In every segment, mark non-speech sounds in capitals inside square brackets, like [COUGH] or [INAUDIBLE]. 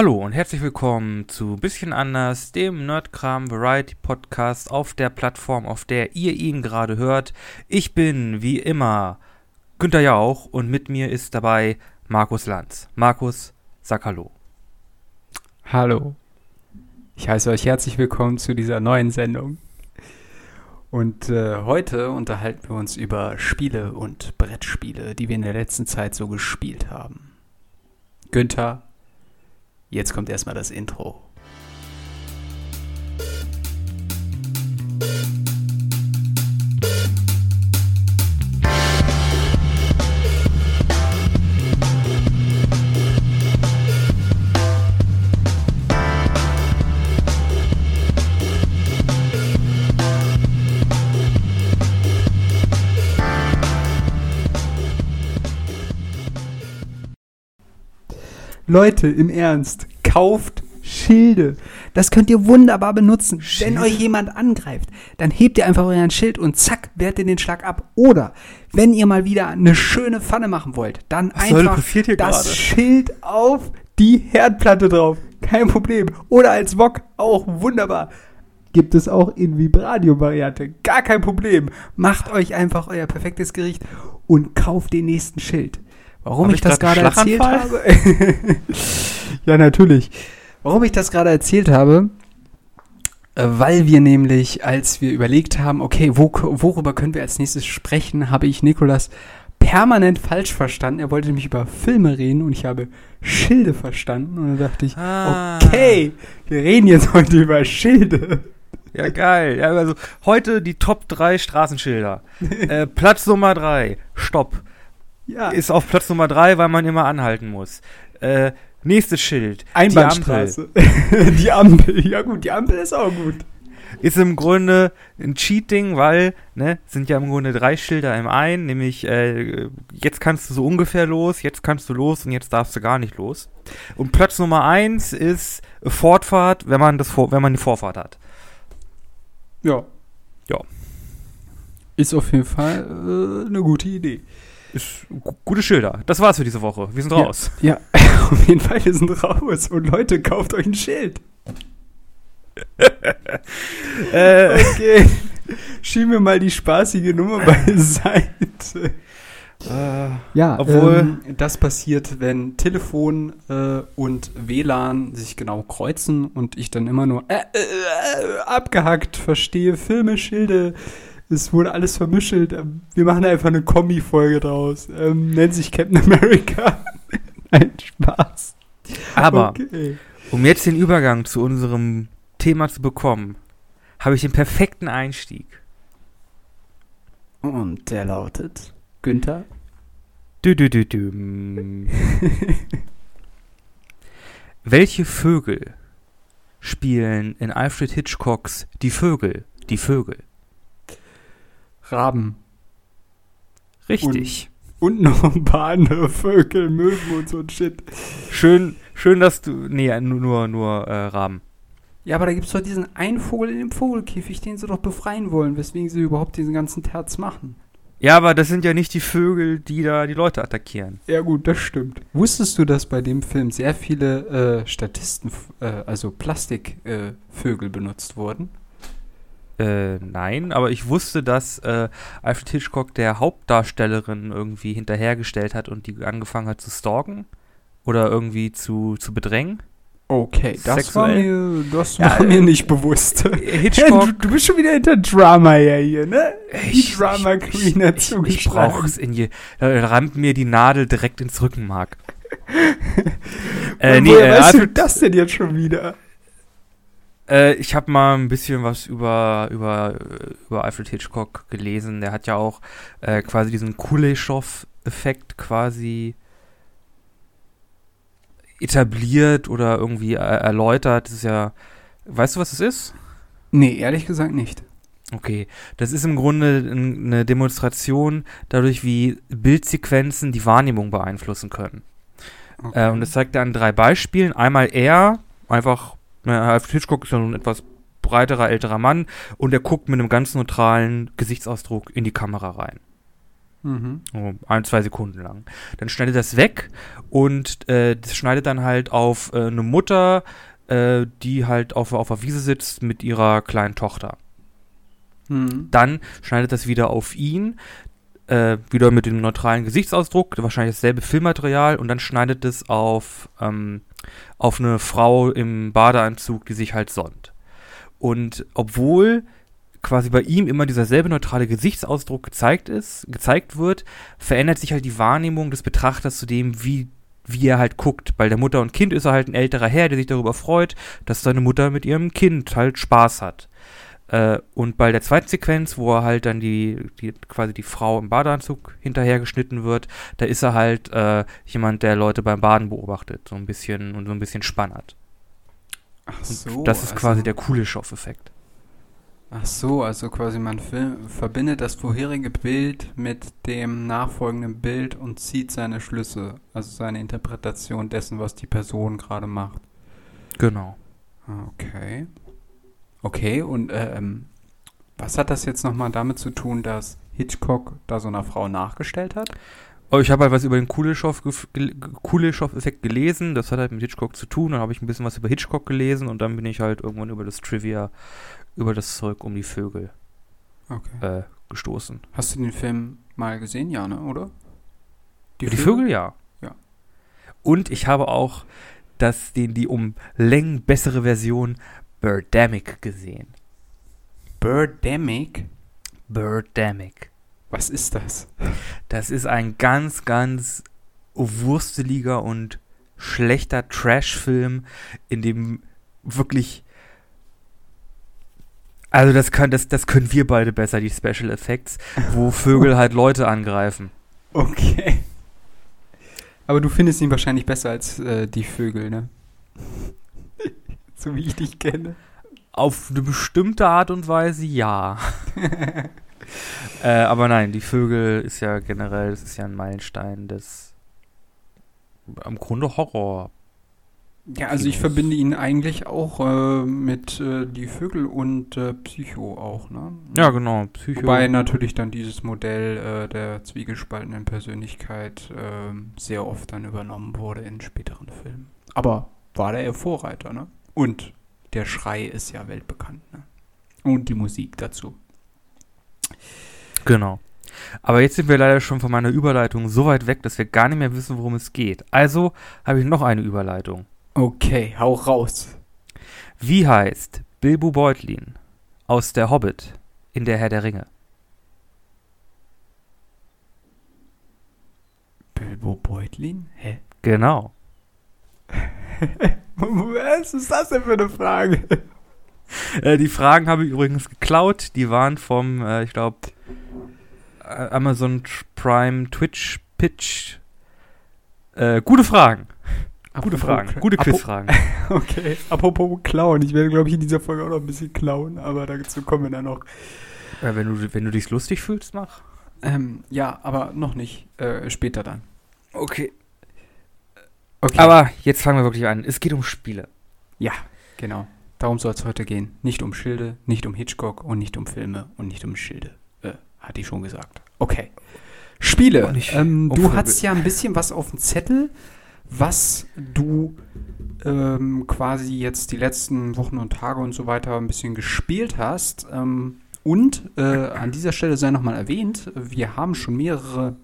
Hallo und herzlich willkommen zu Bisschen anders, dem Nerdkram Variety Podcast auf der Plattform, auf der ihr ihn gerade hört. Ich bin wie immer Günther Jauch und mit mir ist dabei Markus Lanz. Markus, sag Hallo. Hallo. Ich heiße euch herzlich willkommen zu dieser neuen Sendung. Und äh, heute unterhalten wir uns über Spiele und Brettspiele, die wir in der letzten Zeit so gespielt haben. Günther, jetzt kommt erstmal das Intro. Leute, im Ernst, kauft Schilde. Das könnt ihr wunderbar benutzen. Schilde? Wenn euch jemand angreift, dann hebt ihr einfach euren Schild und zack, wehrt ihr den Schlag ab. Oder wenn ihr mal wieder eine schöne Pfanne machen wollt, dann Was einfach das gerade? Schild auf die Herdplatte drauf. Kein Problem. Oder als Wok auch wunderbar. Gibt es auch in Vibranium-Variante. Gar kein Problem. Macht euch einfach euer perfektes Gericht und kauft den nächsten Schild. Warum ich, ich das gerade erzählt habe? [LAUGHS] ja, natürlich. Warum ich das gerade erzählt habe? Äh, Weil wir nämlich, als wir überlegt haben, okay, wo, worüber können wir als nächstes sprechen, habe ich Nikolas permanent falsch verstanden. Er wollte nämlich über Filme reden und ich habe Schilde verstanden. Und dann dachte ich, Ah. okay, wir reden jetzt heute über Schilde. Ja, geil. Ja, also heute die Top 3 Straßenschilder. [LAUGHS] äh, Platz Nummer 3, Stopp. Ja, Ist auf Platz Nummer 3, weil man immer anhalten muss. Äh, nächstes Schild. Einbahnstraße. [LAUGHS] Die Ampel. Ja gut, die Ampel ist auch gut. ist im Grunde ein Cheating, weil, ne, sind ja im Grunde drei Schilder im einen, nämlich, äh, jetzt kannst du so ungefähr los, jetzt kannst du los und jetzt darfst du gar nicht los. Und Platz Nummer eins ist Fortfahrt, wenn man das wenn man die Vorfahrt hat. Ja. Ja. Ist auf jeden Fall äh, eine gute Idee. Ist gu- gute Schilder. Das war's für diese Woche. Wir sind raus. Ja, [LAUGHS] auf jeden Fall, wir sind raus. Und Leute, kauft euch ein Schild. [LAUGHS] Äh, Okay. [LAUGHS] Schieben wir mal die spaßige Nummer beiseite. äh, Ja, Obwohl- ähm, das passiert, wenn Telefon äh, und WLAN sich genau kreuzen und ich dann immer nur äh, äh, äh, abgehackt verstehe, Filme, Schilde, es wurde alles vermischelt. Ähm, Wir machen einfach eine Kombi-Folge draus. Ähm, nennt sich Captain America. [LAUGHS] Nein, Spaß. aber, Okay. um jetzt den Übergang zu unserem Thema zu bekommen, habe ich den perfekten Einstieg. Und der lautet Günther. Dü -dü -dü -dü. [LAUGHS] Welche Vögel spielen in Alfred Hitchcocks Die Vögel? Die Vögel. Raben. Richtig. Und noch ein paar andere Vögel, Möwen und so ein Shit. Schön, schön, dass du. Nee, nur, nur, nur äh, Raben. Ja, aber da gibt es doch diesen einen Vogel in dem Vogelkäfig, den sie doch befreien wollen, weswegen sie überhaupt diesen ganzen Terz machen. Ja, aber das sind ja nicht die Vögel, die da die Leute attackieren. Ja, gut, das stimmt. Wusstest du, dass bei dem Film sehr viele äh, Statisten, äh, also Plastikvögel äh, benutzt wurden? Äh, nein, aber ich wusste, dass äh, Alfred Hitchcock der Hauptdarstellerin irgendwie hinterhergestellt hat und die angefangen hat zu stalken oder irgendwie zu, zu bedrängen. Okay, das war Sexuell? mir, das Ja, war mir äh, nicht bewusst. Ja, [LAUGHS] Hitchcock. du, du bist schon wieder hinter Drama ja hier, ne? Die Ich- Drama ich- Queen hat ich, ich zugeschlagen. brauche es in je. Da rammt mir die Nadel direkt ins Rückenmark. [LAUGHS] äh, nee, woher äh, weißt du das denn jetzt schon wieder? Äh, ich habe mal ein bisschen was über, über, über Alfred Hitchcock gelesen. Der hat ja auch äh, quasi diesen Kuleshov-Effekt quasi etabliert oder irgendwie erläutert. Das ist ja. Weißt du, was das ist? Nee, ehrlich gesagt nicht. Okay, das ist im Grunde eine Demonstration dadurch, wie Bildsequenzen die Wahrnehmung beeinflussen können. Äh, und das zeigt er an drei Beispielen. Einmal er, einfach, Alfred Hitchcock ist ja nun ein etwas breiterer, älterer Mann und er guckt mit einem ganz neutralen Gesichtsausdruck in die Kamera rein. Mhm. So ein, zwei Sekunden lang. Dann schneidet das weg und äh, das schneidet dann halt auf äh, eine Mutter, äh, die halt auf, auf der Wiese sitzt mit ihrer kleinen Tochter. Mhm. Dann schneidet das wieder auf ihn, äh, wieder mit dem neutralen Gesichtsausdruck, wahrscheinlich dasselbe Filmmaterial und dann schneidet es auf, ähm, auf eine Frau im Badeanzug, die sich halt sonnt. Und obwohl quasi bei ihm immer dieser selbe neutrale Gesichtsausdruck gezeigt ist, gezeigt wird, verändert sich halt die Wahrnehmung des Betrachters zu dem, wie wie er halt guckt. Bei der Mutter und Kind ist er halt ein älterer Herr, der sich darüber freut, dass seine Mutter mit ihrem Kind halt Spaß hat. Äh, und bei der zweiten Sequenz, wo er halt dann die, die quasi die Frau im Badeanzug hinterhergeschnitten wird, da ist er halt äh, jemand, der Leute beim Baden beobachtet, so ein bisschen und so ein bisschen spannert. Ach Und so. das ist also, quasi der Kuleshov-Effekt. Ach so, also quasi man verbindet das vorherige Bild mit dem nachfolgenden Bild und zieht seine Schlüsse, also seine Interpretation dessen, was die Person gerade macht. Genau. Ah, Okay. Okay, und ähm, was hat das jetzt nochmal damit zu tun, dass Hitchcock da so einer Frau nachgestellt hat? Oh, ich habe halt was über den Kuleshov-Effekt gelesen. Das hat halt mit Hitchcock zu tun. Dann habe ich ein bisschen was über Hitchcock gelesen und dann bin ich halt irgendwann über das Trivia, über das Zeug um die Vögel Okay. äh, gestoßen. Hast du den Film mal gesehen, ja, ne, oder? Die, die Vögel, ja. Ja. Und ich habe auch das, den, die um Längen bessere Version Birdemic gesehen. Birdemic? Birdemic. Was ist das? Das ist ein ganz, ganz wursteliger und schlechter Trash-Film, in dem wirklich. Also das kann, das, das können wir beide besser, die Special Effects, wo [LAUGHS] Vögel halt Leute angreifen. Okay. Aber du findest ihn wahrscheinlich besser als äh, die Vögel, ne? So wie ich dich kenne. Auf eine bestimmte Art und Weise ja. [LAUGHS] äh, aber nein, die Vögel ist ja generell, das ist ja ein Meilenstein des im Grunde Horror. Ja, also ich verbinde ihn eigentlich auch äh, mit äh, die Vögel und äh, Psycho auch, ne? Ja, genau. Psycho. Wobei natürlich dann dieses Modell äh, der zwiegespaltenen Persönlichkeit ähm, sehr oft dann übernommen wurde in späteren Filmen. Aber war der Vorreiter, ne? Und der Schrei ist ja weltbekannt, ne? Und die Musik dazu. Genau. Aber jetzt sind wir leider schon von meiner Überleitung so weit weg, dass wir gar nicht mehr wissen, worum es geht. Also habe ich noch eine Überleitung. Okay, hau raus. Wie heißt Bilbo Beutlin aus Der Hobbit in der Herr der Ringe? Bilbo Beutlin? Hä? Genau. Was ist das denn für eine Frage? Äh, die Fragen habe ich übrigens geklaut. Die waren vom, äh, ich glaube, Amazon Prime Twitch Pitch. Äh, gute Fragen. Gute Fragen. Gute Quizfragen. [LAUGHS] Okay, apropos klauen. Ich werde, glaube ich, in dieser Folge auch noch ein bisschen klauen, aber dazu kommen wir dann noch. Äh, wenn, du, wenn du dich lustig fühlst, mach. Ähm, ja, aber noch nicht. Äh, später dann. Okay. Okay. Aber jetzt fangen wir wirklich an. Es geht um Spiele. Ja, genau. Darum soll es heute gehen. Nicht um Schilde, nicht um Hitchcock und nicht um Filme und nicht um Schilde. Äh, hatte ich schon gesagt. Okay. Spiele. Ähm, du hast ja ein bisschen was auf dem Zettel, was du ähm, quasi jetzt die letzten Wochen und Tage und so weiter ein bisschen gespielt hast. Ähm, und äh, an dieser Stelle sei nochmal erwähnt, wir haben schon mehrere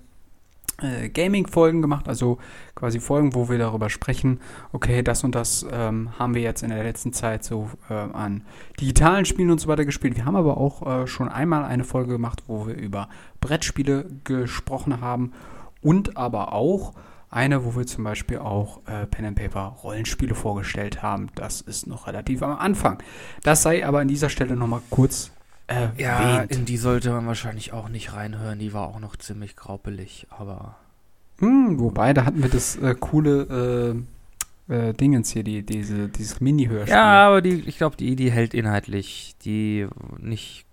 äh, Gaming-Folgen gemacht, also quasi Folgen, wo wir darüber sprechen, okay, das und das ähm, haben wir jetzt in der letzten Zeit so äh, an digitalen Spielen und so weiter gespielt. Wir haben aber auch äh, schon einmal eine Folge gemacht, wo wir über Brettspiele gesprochen haben und aber auch eine, wo wir zum Beispiel auch äh, Pen and Paper Rollenspiele vorgestellt haben. Das ist noch relativ am Anfang. Das sei aber an dieser Stelle nochmal kurz erwähnt. Ja, in die sollte man wahrscheinlich auch nicht reinhören. Die war auch noch ziemlich graupelig, aber. Hm, wobei, da hatten wir das äh, coole äh, äh, Dingens hier, die, diese, dieses Mini-Hörspiel. Ja, aber die, ich glaube, die, die hält inhaltlich die nicht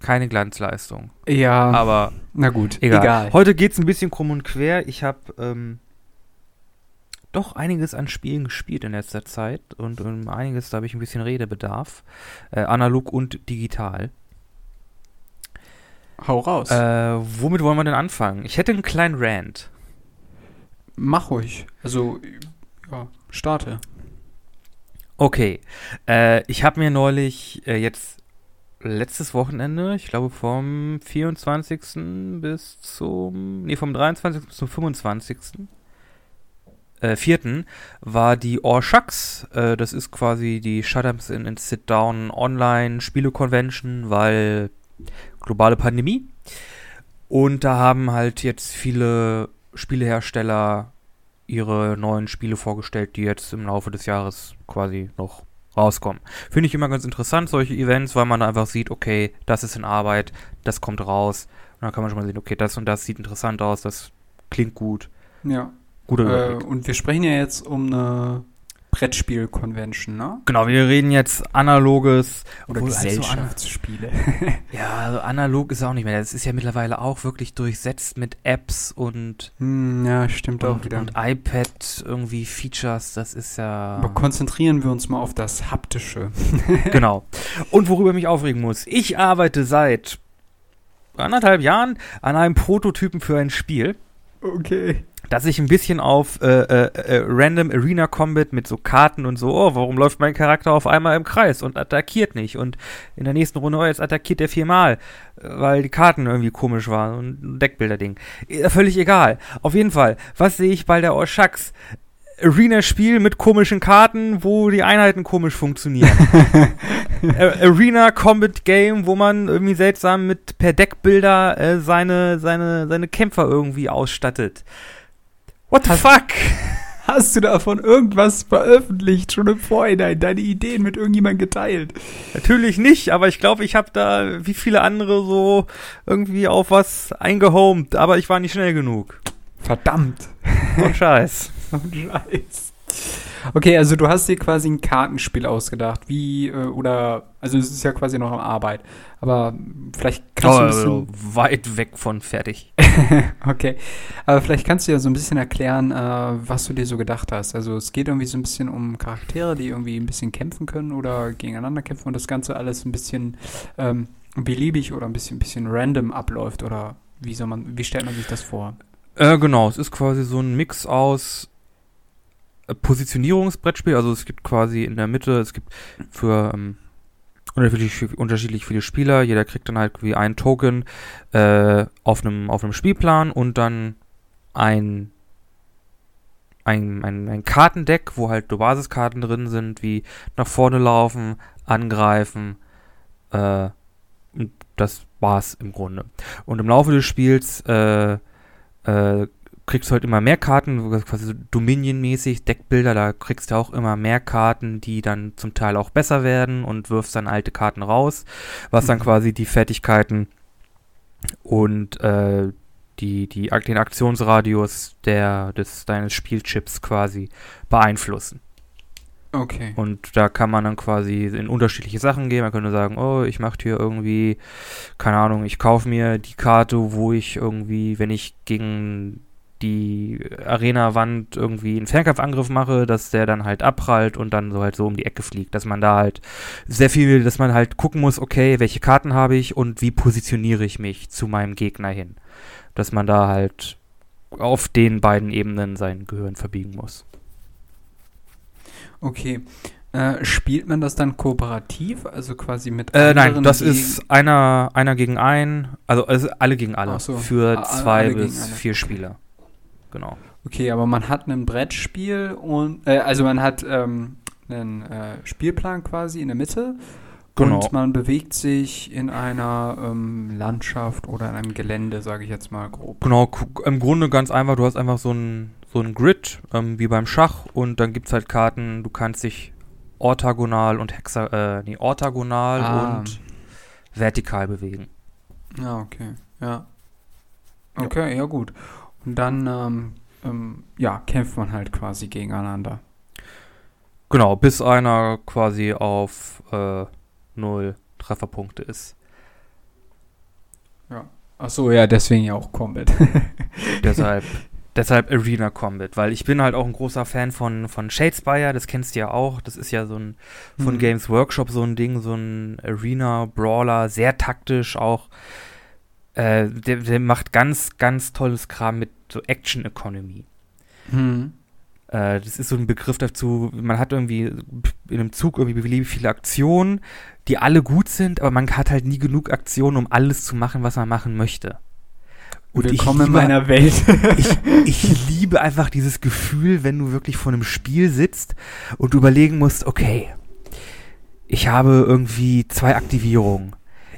keine Glanzleistung. ja Aber na gut, egal. egal. Heute geht's ein bisschen krumm und quer. Ich habe ähm, doch einiges an Spielen gespielt in letzter Zeit und um einiges, da habe ich ein bisschen Redebedarf. Äh, analog und digital. Hau raus. Äh, womit wollen wir denn anfangen? Ich hätte einen kleinen Rant. Mach ruhig. Also, ja, starte. Okay. Äh, ich habe mir neulich äh, jetzt letztes Wochenende, ich glaube vom 24. bis zum, nee, vom 23. bis zum 25. Äh, 4. war die Orshucks. Äh, das ist quasi die Shut Ups in, in Sit Down Online Spiele Convention, weil globale Pandemie. Und da haben halt jetzt viele Spielehersteller ihre neuen Spiele vorgestellt, die jetzt im Laufe des Jahres quasi noch rauskommen. Finde ich immer ganz interessant, solche Events, weil man einfach sieht, okay, das ist in Arbeit, das kommt raus. Und dann kann man schon mal sehen, okay, das und das sieht interessant aus, das klingt gut. Ja. Guter Äh, Überblick. und wir sprechen ja jetzt um eine Brettspiel-Convention, ne? Genau, wir reden jetzt analoges Oder also Gesellschaftsspiele. ana- [LAUGHS] ja, also analog ist auch nicht mehr. Das ist ja mittlerweile auch wirklich durchsetzt mit Apps und, hm, ja, stimmt auch und, wieder. und iPad irgendwie Features. Das ist ja. Aber konzentrieren wir uns mal auf das Haptische. [LAUGHS] genau. Und worüber ich mich aufregen muss. Ich arbeite seit anderthalb Jahren an einem Prototypen für ein Spiel, Okay. das sich ein bisschen auf äh, äh, äh, Random Arena Combat mit so Karten und so, oh, warum läuft mein Charakter auf einmal im Kreis und attackiert nicht? Und in der nächsten Runde, oh, jetzt attackiert er viermal, äh, weil die Karten irgendwie komisch waren und ein Deckbilder-Ding. Äh, Völlig egal. Auf jeden Fall, was sehe ich bei der Orshax? Arena-Spiel mit komischen Karten, wo die Einheiten komisch funktionieren. A- [LAUGHS] Arena Combat Game, wo man irgendwie seltsam mit per Deckbilder äh, seine, seine, seine Kämpfer irgendwie ausstattet. What the fuck? Hast du davon irgendwas veröffentlicht, schon im Vorhinein, deine Ideen mit irgendjemandem geteilt? Natürlich nicht, aber ich glaube, ich habe da wie viele andere so irgendwie auf was eingehomt, aber ich war nicht schnell genug. Verdammt. Und Scheiß. [LAUGHS] Oh, Scheiß. Okay, also du hast dir quasi ein Kartenspiel ausgedacht, wie, äh, oder, also es ist ja quasi noch am Arbeit, aber vielleicht kannst du ein bisschen, Oh, weit weg von fertig. [LAUGHS] okay, aber vielleicht kannst du ja so ein bisschen erklären, äh, was du dir so gedacht hast. Also es geht irgendwie so ein bisschen um Charaktere, die irgendwie ein bisschen kämpfen können oder gegeneinander kämpfen und das Ganze alles ein bisschen ähm, beliebig oder ein bisschen, bisschen random abläuft oder wie soll man, wie stellt man sich das vor? Äh, genau, es ist quasi so ein Mix aus Positionierungsbrettspiel, also es gibt quasi in der Mitte, es gibt für ähm, unterschiedlich, unterschiedlich viele Spieler, jeder kriegt dann halt wie einen Token äh, auf einem auf Spielplan und dann ein ein, ein, ein Kartendeck, wo halt so Basiskarten drin sind, wie nach vorne laufen, angreifen, äh, das war's im Grunde. Und im Laufe des Spiels äh, äh, kriegst du halt immer mehr Karten, quasi so Dominion-mäßig, Deckbilder, da kriegst du auch immer mehr Karten, die dann zum Teil auch besser werden und wirfst dann alte Karten raus, was dann Mhm. quasi die Fertigkeiten und äh, die, die, den Aktionsradius der, des, deines Spielchips quasi beeinflussen. Okay. Und da kann man dann quasi in unterschiedliche Sachen gehen. Man könnte sagen, oh, ich mache hier irgendwie, keine Ahnung, ich kaufe mir die Karte, wo ich irgendwie, wenn ich gegen die Arena-Wand irgendwie einen Fernkampfangriff mache, dass der dann halt abprallt und dann so halt so um die Ecke fliegt. Dass man da halt sehr viel, dass man halt gucken muss, okay, welche Karten habe ich und wie positioniere ich mich zu meinem Gegner hin. Dass man da halt auf den beiden Ebenen sein Gehirn verbiegen muss. Okay. Äh, spielt man das dann kooperativ, also quasi mit Äh, anderen? nein, das ist einer, einer gegen einen, also, also alle gegen alle. So. Für A- zwei alle gegen bis vier. Spieler. Genau. Okay, aber man hat ein Brettspiel und äh, also man hat ähm, einen äh, Spielplan quasi in der Mitte Genau. und man bewegt sich in einer ähm, Landschaft oder in einem Gelände, sage ich jetzt mal grob. Genau, im Grunde ganz einfach, du hast einfach so ein, so ein Grid, ähm, wie beim Schach, und dann gibt es halt Karten, du kannst dich orthogonal und hexa, äh, nee, orthogonal Ah. und vertikal bewegen. Ja, okay, ja. Okay, ja, gut. Und dann ähm, ähm, ja, kämpft man halt quasi gegeneinander. Genau, bis einer quasi auf äh, null Trefferpunkte ist. Ach so, ja, deswegen ja auch Combat. [LAUGHS] deshalb, deshalb Arena Combat, weil ich bin halt auch ein großer Fan von, von Shadespire, das kennst du ja auch. Das ist ja so ein von Mhm. Games Workshop so ein Ding, so ein Arena Brawler, sehr taktisch auch. Äh, der, der, macht ganz, ganz tolles Kram mit so Action Economy. Hm. Äh, das ist so ein Begriff dazu, man hat irgendwie in einem Zug irgendwie beliebig viele Aktionen, die alle gut sind, aber man hat halt nie genug Aktionen, um alles zu machen, was man machen möchte. Und ich komme in meiner [LAUGHS] Welt. ich, ich liebe einfach dieses Gefühl, wenn du wirklich vor einem Spiel sitzt und überlegen musst, okay, ich habe irgendwie zwei Aktivierungen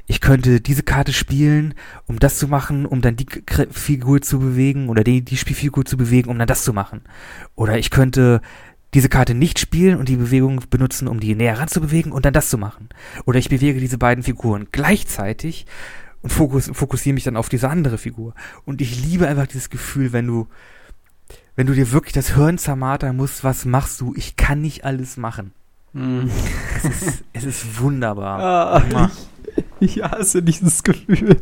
ich könnte diese Karte spielen, um das zu machen, um dann die K Figur zu bewegen oder die, die Spielfigur zu bewegen, um dann das zu machen. Oder ich könnte diese Karte nicht spielen und die Bewegung benutzen, um die näher ranzubewegen und dann das zu machen. Oder ich bewege diese beiden Figuren gleichzeitig und fokus, fokussiere mich dann auf diese andere Figur. Und ich liebe einfach dieses Gefühl, wenn du, wenn du dir wirklich das Hirn zermartern musst, was machst du? Ich kann nicht alles machen. Hm. Es ist, es ist wunderbar. [LAUGHS] Ah, ich, [LAUGHS] ich hasse dieses Gefühl.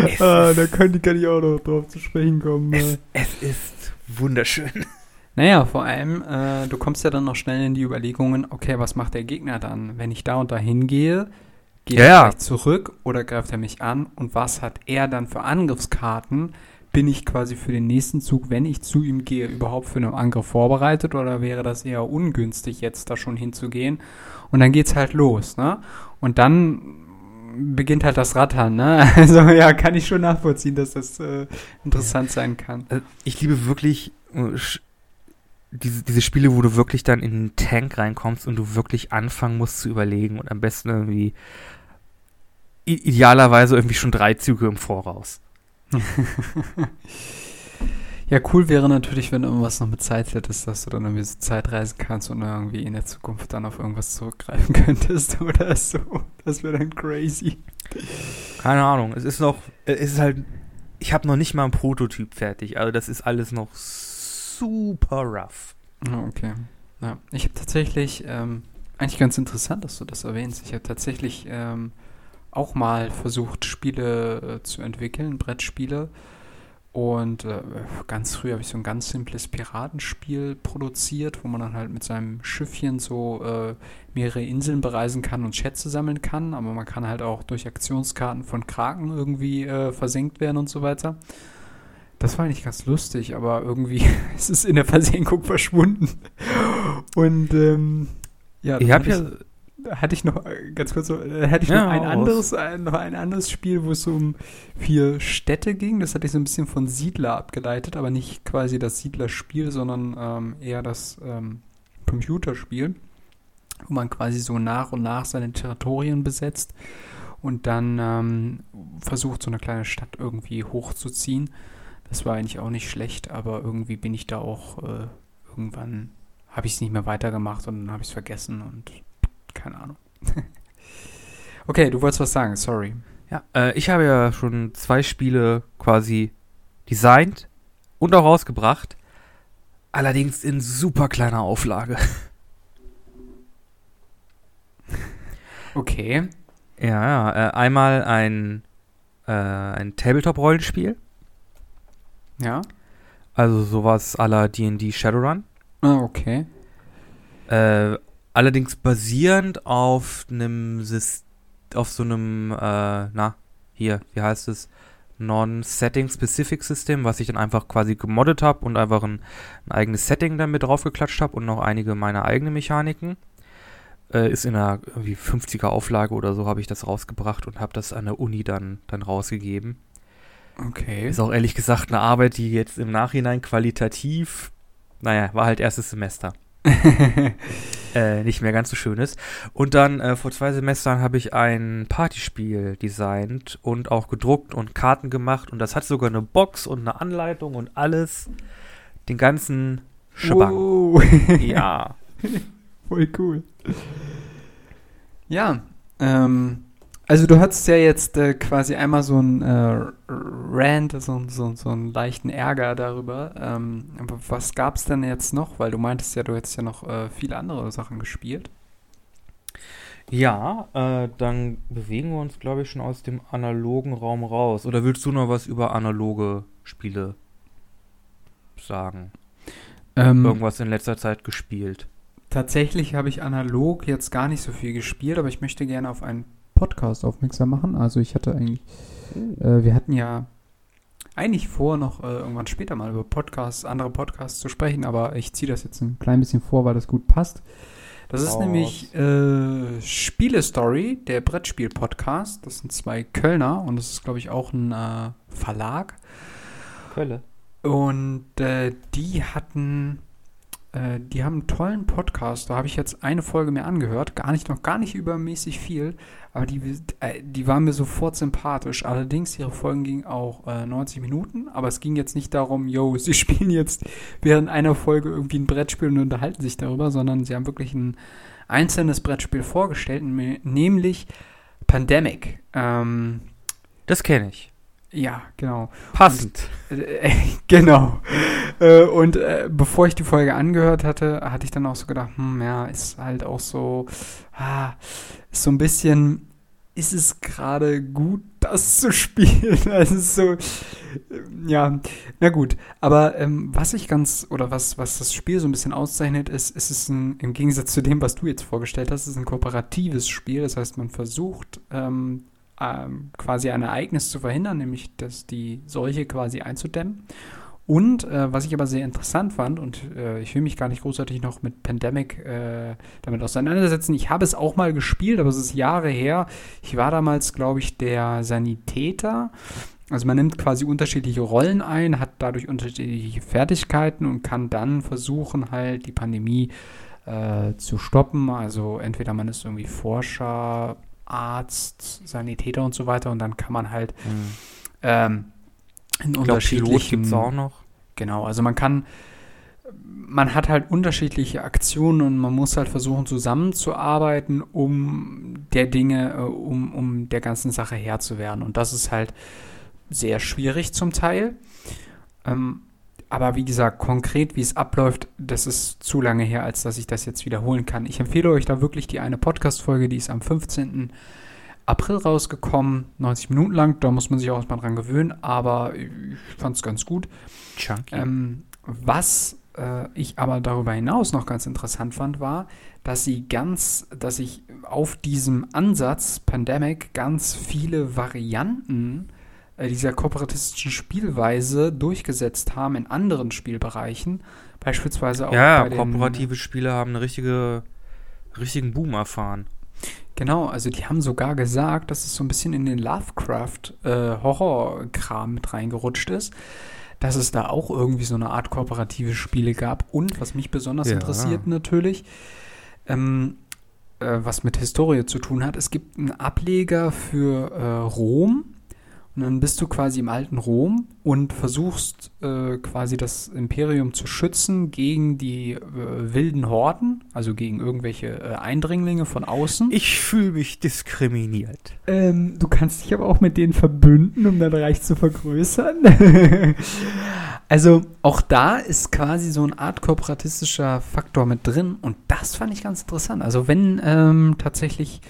Es, Ah, da kann, kann ich auch noch drauf zu sprechen kommen. es, es ist wunderschön. Naja, vor allem, äh, du kommst ja dann noch schnell in die Überlegungen, okay, was macht der Gegner dann? Wenn ich da und da hingehe, geht Ja, er ja. zurück oder greift er mich an? Und was hat er dann für Angriffskarten? Bin ich quasi für den nächsten Zug, wenn ich zu ihm gehe, überhaupt für einen Angriff vorbereitet oder wäre das eher ungünstig, jetzt da schon hinzugehen? Und dann geht's halt los, ne? Und dann beginnt halt das Rattern, ne? [LAUGHS] Also ja, kann ich schon nachvollziehen, dass das äh, interessant sein kann. Also, ich liebe wirklich äh, diese, diese Spiele, wo du wirklich dann in den Tank reinkommst und du wirklich anfangen musst zu überlegen und am besten irgendwie idealerweise irgendwie schon drei Züge im Voraus. [LAUGHS] Ja, cool wäre natürlich, wenn du irgendwas noch mit Zeit hättest, dass du dann irgendwie so Zeit reisen kannst und irgendwie in der Zukunft dann auf irgendwas zurückgreifen [LAUGHS] könntest oder so. Das wäre dann crazy. Keine Ahnung, es ist noch, es ist halt, ich habe noch nicht mal einen Prototyp fertig, also das ist alles noch super rough. Ah, okay. Ja, ich habe tatsächlich, ähm, eigentlich ganz interessant, dass du das erwähnst. Ich habe tatsächlich ähm, auch mal versucht, Spiele äh, zu entwickeln, Brettspiele. Und äh, ganz früh habe ich so ein ganz simples Piratenspiel produziert, wo man dann halt mit seinem Schiffchen so äh, mehrere Inseln bereisen kann und Schätze sammeln kann. Aber man kann halt auch durch Aktionskarten von Kraken irgendwie äh, versenkt werden und so weiter. Das war eigentlich ganz lustig, aber irgendwie [LAUGHS] ist es in der Versenkung verschwunden. Und ähm, ja, Ich habe ja, hatte ich noch, äh, ganz kurz, so, äh, hatte ich Ja, noch ein anderes, ein, noch ein anderes Spiel, wo es so um vier Städte ging. Das hatte ich so ein bisschen von Siedler abgeleitet, aber nicht quasi das Siedlerspiel, sondern ähm, eher das ähm, Computerspiel, wo man quasi so nach und nach seine Territorien besetzt und dann ähm, versucht, so eine kleine Stadt irgendwie hochzuziehen. Das war eigentlich auch nicht schlecht, aber irgendwie bin ich da auch äh, irgendwann, habe ich es nicht mehr weitergemacht und dann habe ich es vergessen und keine Ahnung. [LAUGHS] okay, du wolltest was sagen, sorry. ja äh, ich habe ja schon zwei Spiele quasi designt und auch rausgebracht, allerdings in super kleiner Auflage. [LAUGHS] Okay. Ja, ja, äh, einmal ein, äh, ein Tabletop-Rollenspiel, Ja. also sowas la D&D Shadowrun. Ah, okay. Äh, allerdings basierend auf einem auf so einem, äh, na, hier, wie heißt es? Non-Setting-Specific System, was ich dann einfach quasi gemoddet habe und einfach ein, ein eigenes Setting damit draufgeklatscht habe und noch einige meiner eigenen Mechaniken. Äh, ist in einer irgendwie 50er Auflage oder so habe ich das rausgebracht und habe das an der Uni dann, dann rausgegeben. Okay. Ist auch ehrlich gesagt eine Arbeit, die jetzt im Nachhinein qualitativ, naja, war halt erstes Semester [LAUGHS] äh, nicht mehr ganz so schön ist. Und dann äh, vor zwei Semestern habe ich ein Partyspiel designt und auch gedruckt und Karten gemacht und das hat sogar eine Box und eine Anleitung und alles. Den ganzen Schwang. Wow. Ja. [LAUGHS] Voll cool. Ja, ähm, also du hattest ja jetzt äh, quasi einmal so einen äh, Rant, so, so, so einen leichten Ärger darüber. Ähm, aber was gab's denn jetzt noch? Weil du meintest ja, du hättest ja noch äh, viele andere Sachen gespielt. Ja, äh, dann bewegen wir uns, glaube ich, schon aus dem analogen Raum raus. Oder willst du noch was über analoge Spiele sagen? Ähm, Irgendwas in letzter Zeit gespielt? Tatsächlich habe ich analog jetzt gar nicht so viel gespielt, aber ich möchte gerne auf ein Podcast aufmerksam machen. Also ich hatte eigentlich, äh, wir hatten ja eigentlich vor, noch äh, irgendwann später mal über Podcasts, andere Podcasts zu sprechen, aber ich ziehe das jetzt ein klein bisschen vor, weil das gut passt. Das ist Raus. nämlich äh, Spielestory, der Brettspiel-Podcast. Das sind zwei Kölner und das ist, glaube ich, auch ein äh, Verlag. Kölle. Und äh, die hatten, äh, die haben einen tollen Podcast. Da habe ich jetzt eine Folge mir angehört. Gar nicht, noch gar nicht übermäßig viel. Aber die, äh, die waren mir sofort sympathisch. Allerdings, ihre Folgen gingen auch äh, 90 Minuten. Aber es ging jetzt nicht darum, yo, [LAUGHS] sie spielen jetzt während einer Folge irgendwie ein Brettspiel und unterhalten sich darüber, sondern sie haben wirklich ein einzelnes Brettspiel vorgestellt, nämlich Pandemic. Ähm, Das kenne ich. Ja, genau. Passend. Äh, [LAUGHS] genau. Äh, und äh, bevor ich die Folge angehört hatte, hatte ich dann auch so gedacht, hm, ja, ist halt auch so, ah, ist so ein bisschen, ist es gerade gut, das zu [LAUGHS] spielen? Also so, äh, ja, na gut. Aber ähm, was ich ganz, oder was, was das Spiel so ein bisschen auszeichnet, ist, ist es ein, im Gegensatz zu dem, was du jetzt vorgestellt hast, ist ein kooperatives Spiel. Das heißt, man versucht, ähm, ähm, quasi ein Ereignis zu verhindern, nämlich dass die Seuche quasi einzudämmen. Und äh, was ich aber sehr interessant fand, und äh, ich will mich gar nicht großartig noch mit Pandemic äh, damit auseinandersetzen, ich habe es auch mal gespielt, aber es ist Jahre her. Ich war damals, glaube ich, der Sanitäter. Also man nimmt quasi unterschiedliche Rollen ein, hat dadurch unterschiedliche Fertigkeiten und kann dann versuchen, halt die Pandemie äh, zu stoppen. Also entweder man ist irgendwie Forscher, Arzt, Sanitäter und so weiter und dann kann man halt Hm. ähm, in Ich Pilot unterschiedlichen gibt es auch noch. Genau, also man kann, man hat halt unterschiedliche Aktionen und man muss halt versuchen zusammenzuarbeiten, um der Dinge, äh, um, um der ganzen Sache Herr zu werden. Und das ist halt sehr schwierig zum Teil. Ähm, aber wie gesagt, konkret, wie es abläuft, das ist zu lange her, als dass ich das jetzt wiederholen kann. Ich empfehle euch da wirklich die eine Podcast-Folge, die ist am 15. April rausgekommen, 90 Minuten lang. Da muss man sich auch erstmal dran gewöhnen, aber ich fand es ganz gut. Ähm, was äh, ich aber darüber hinaus noch ganz interessant fand, war, dass sie ganz, dass sich auf diesem Ansatz Pandemic ganz viele Varianten dieser kooperatistischen Spielweise durchgesetzt haben in anderen Spielbereichen. Beispielsweise auch ja, bei den, kooperative Spiele haben einen richtige, richtigen Boom erfahren. Genau, also die haben sogar gesagt, dass es so ein bisschen in den Lovecraft-Horror-Kram mit reingerutscht ist, dass es da auch irgendwie so eine Art kooperative Spiele gab. Und was mich besonders Ja. interessiert natürlich, ähm, äh, was mit Historie zu tun hat, es gibt einen Ableger für äh, Rom. Und dann bist du quasi im alten Rom und versuchst äh, quasi das Imperium zu schützen gegen die äh, wilden Horden, also gegen irgendwelche äh, Eindringlinge von außen. Ich fühle mich diskriminiert. Ähm, du kannst dich aber auch mit denen verbünden, um dein Reich zu vergrößern. [LAUGHS] also auch da ist quasi so eine Art kooperatistischer Faktor mit drin und das fand ich ganz interessant. Also wenn ähm, tatsächlich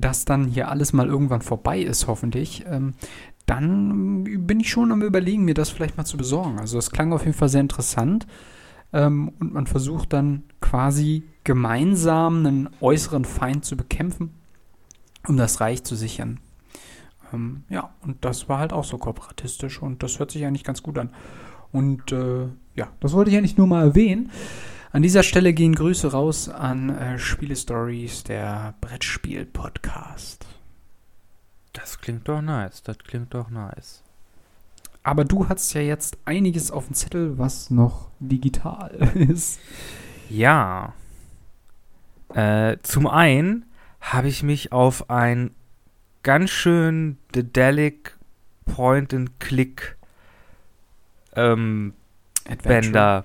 das dann hier alles mal irgendwann vorbei ist, hoffentlich, ähm, dann bin ich schon am überlegen, mir das vielleicht mal zu besorgen. Also das klang auf jeden Fall sehr interessant. Ähm, und man versucht dann quasi gemeinsam einen äußeren Feind zu bekämpfen, um das Reich zu sichern. Ähm, ja, und das war halt auch so kooperatistisch und das hört sich eigentlich ganz gut an. Und äh, ja, das wollte ich eigentlich nur mal erwähnen. An dieser Stelle gehen Grüße raus an äh, Spiele-Stories, der Brettspiel-Podcast. Das klingt doch nice. Das klingt doch nice. Aber du hast ja jetzt einiges auf dem Zettel, was noch digital [LAUGHS] ist. Ja. Äh, zum einen habe ich mich auf ein ganz schön Dedelic Point-and-Click ähm, Adventure Bänder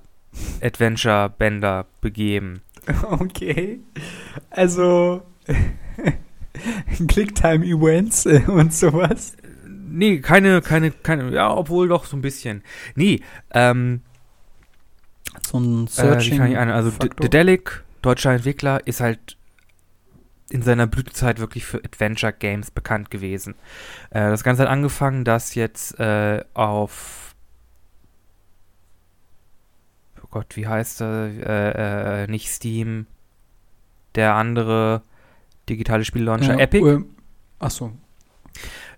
begeben. [LAUGHS] Okay. Also [LAUGHS] Quicktime-Events äh, und sowas. Nee, keine, keine, keine, ja, obwohl doch so ein bisschen. Nee, ähm, So ein äh, Searching. ich an? Also. Dedelic, deutscher Entwickler, ist halt in seiner Blütezeit wirklich für Adventure Games bekannt gewesen. Äh, das Ganze hat angefangen, dass jetzt äh, auf oh Gott, wie heißt er? Äh, äh, nicht Steam, der andere digitale Spiellauncher Äh, Epic. äh, Ach so.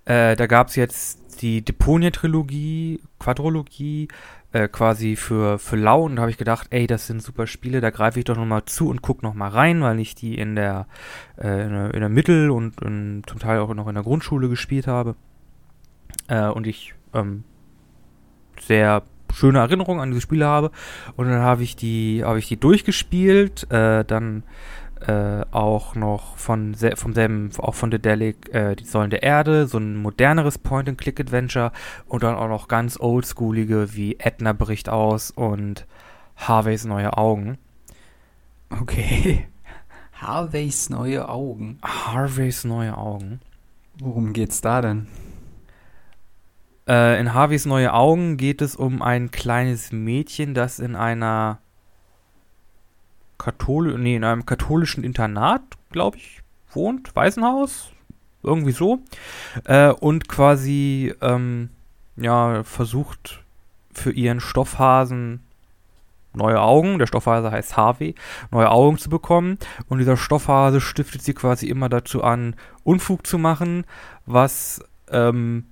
Äh, da gab es jetzt die Deponia-Trilogie, Quadrologie, äh, quasi für, für Lau. Und da habe ich gedacht, ey, das sind super Spiele, da greife ich doch nochmal zu und gucke nochmal rein, weil ich die in der, äh, in der, in der Mittel- und in, zum Teil auch noch in der Grundschule gespielt habe. Äh, und ich ähm, sehr schöne Erinnerungen an diese Spiele habe. Und dann habe ich die, habe ich die durchgespielt, äh, dann äh, auch noch von sel vom selben, auch von Dedelic, äh, die Säulen der Erde, so ein moderneres Point-and-Click-Adventure und dann auch noch ganz oldschoolige wie Edna bricht aus und Harveys neue Augen. Okay. [LAUGHS] Harveys neue Augen. Harveys neue Augen. Worum geht's da denn? Äh, in Harveys neue Augen geht es um ein kleines Mädchen, das in einer Kathol nee, in einem katholischen Internat, glaube ich, wohnt, Waisenhaus, irgendwie so, äh, und quasi ähm, ja versucht für ihren Stoffhasen neue Augen, der Stoffhase heißt Harvey, neue Augen zu bekommen. Und dieser Stoffhase stiftet sie quasi immer dazu an, Unfug zu machen, was ähm,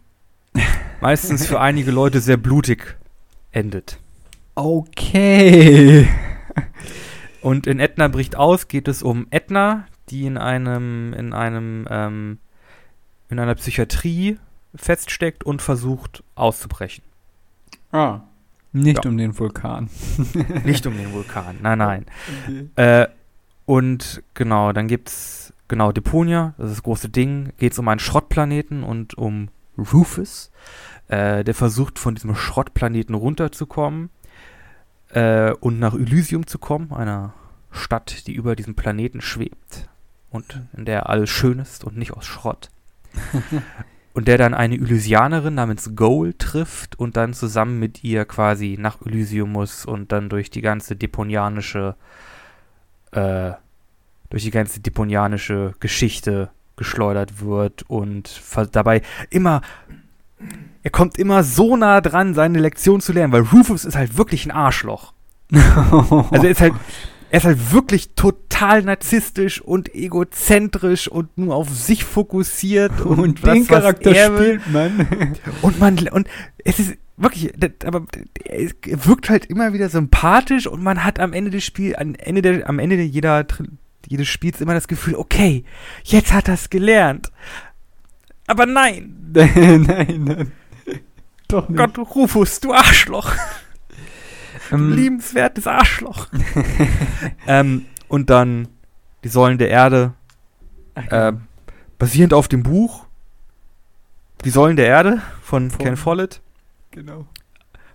[LAUGHS] meistens für einige Leute sehr blutig endet. Okay. Und in Edna bricht aus geht es um Edna, die in einem, in einem, ähm, in einer Psychiatrie feststeckt und versucht auszubrechen. Ah. Nicht Ja. um den Vulkan. [LAUGHS] Nicht um den Vulkan, nein, nein. Okay. Äh, und genau, dann gibt's, genau, Deponia, das ist das große Ding, geht's um einen Schrottplaneten und um Rufus, äh, der versucht von diesem Schrottplaneten runterzukommen äh, und nach Elysium zu kommen, einer Stadt, die über diesem Planeten schwebt und in der alles schön ist und nicht aus Schrott. [LAUGHS] und der dann eine Elysianerin namens Goal trifft und dann zusammen mit ihr quasi nach Elysium muss und dann durch die ganze deponianische äh, durch die ganze deponianische Geschichte geschleudert wird und dabei immer er kommt immer so nah dran, seine Lektion zu lernen, weil Rufus ist halt wirklich ein Arschloch. [LAUGHS] Also er ist halt, er ist halt wirklich total narzisstisch und egozentrisch und nur auf sich fokussiert und, und das, den was Charakter er spielt man. [LAUGHS] Und man, und es ist wirklich, aber er wirkt halt immer wieder sympathisch und man hat am Ende des Spiels, am Ende der, am Ende jeder, jedes Spiels immer das Gefühl, okay, jetzt hat er es gelernt. Aber [LAUGHS] nein, nein, nein. Doch nicht. Gott, Rufus, du Arschloch, [LAUGHS] Ähm, liebenswertes Arschloch. [LAUGHS] ähm, und dann die Säulen der Erde, äh, basierend auf dem Buch Die Säulen der Erde von Von- Ken Follett. genau.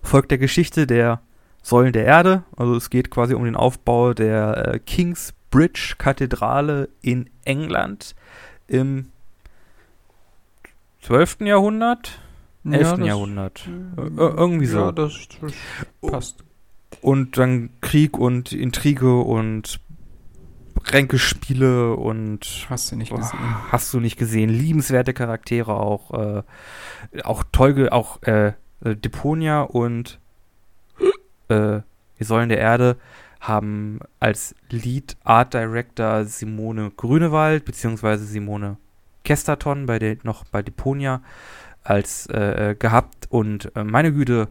folgt der Geschichte der Säulen der Erde. Also es geht quasi um den Aufbau der äh, King's Bridge Kathedrale in England im 12. Jahrhundert, 11. das- Jahrhundert. Äh, irgendwie so. Ja, das, das passt. Und dann Krieg und Intrige und Ränkespiele und Hast du nicht gesehen. hast du nicht gesehen. Liebenswerte Charaktere auch, äh, auch toll, ge- auch äh, äh, Deponia und äh, die Säulen der Erde haben als Lead Art Director Simone Grünewald beziehungsweise Simone Kesterton bei der noch bei Deponia als äh, gehabt und äh, meine Güte,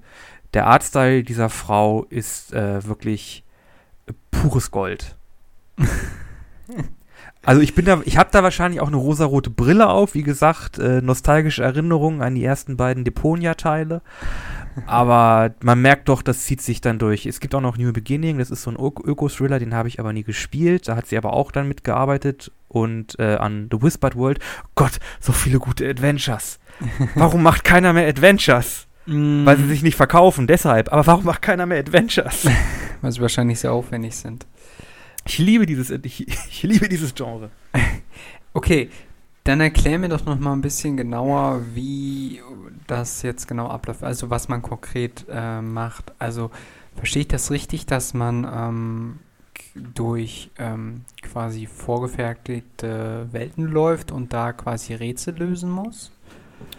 der Artstyle dieser Frau ist äh, wirklich pures Gold. [LAUGHS] Also ich bin da, ich habe da wahrscheinlich auch eine rosarote Brille auf, wie gesagt, äh, nostalgische Erinnerungen an die ersten beiden Deponia-Teile. Aber man merkt doch, das zieht sich dann durch. Es gibt auch noch New Beginning, das ist so ein Öko-Thriller, den habe ich aber nie gespielt. Da hat sie aber auch dann mitgearbeitet. Und äh, an The Whispered World, Gott, so viele gute Adventures. [LAUGHS] Warum macht keiner mehr Adventures? Weil sie sich nicht verkaufen, deshalb. Aber warum macht keiner mehr Adventures? [LAUGHS] Weil sie wahrscheinlich sehr aufwendig sind. Ich liebe dieses, ich, [LAUGHS] ich liebe dieses Genre. [LAUGHS] Okay, dann erklär mir doch noch mal ein bisschen genauer, wie das jetzt genau abläuft. Also was man konkret äh, macht. Also verstehe ich das richtig, dass man ähm, durch ähm, quasi vorgefertigte Welten läuft und da quasi Rätsel lösen muss?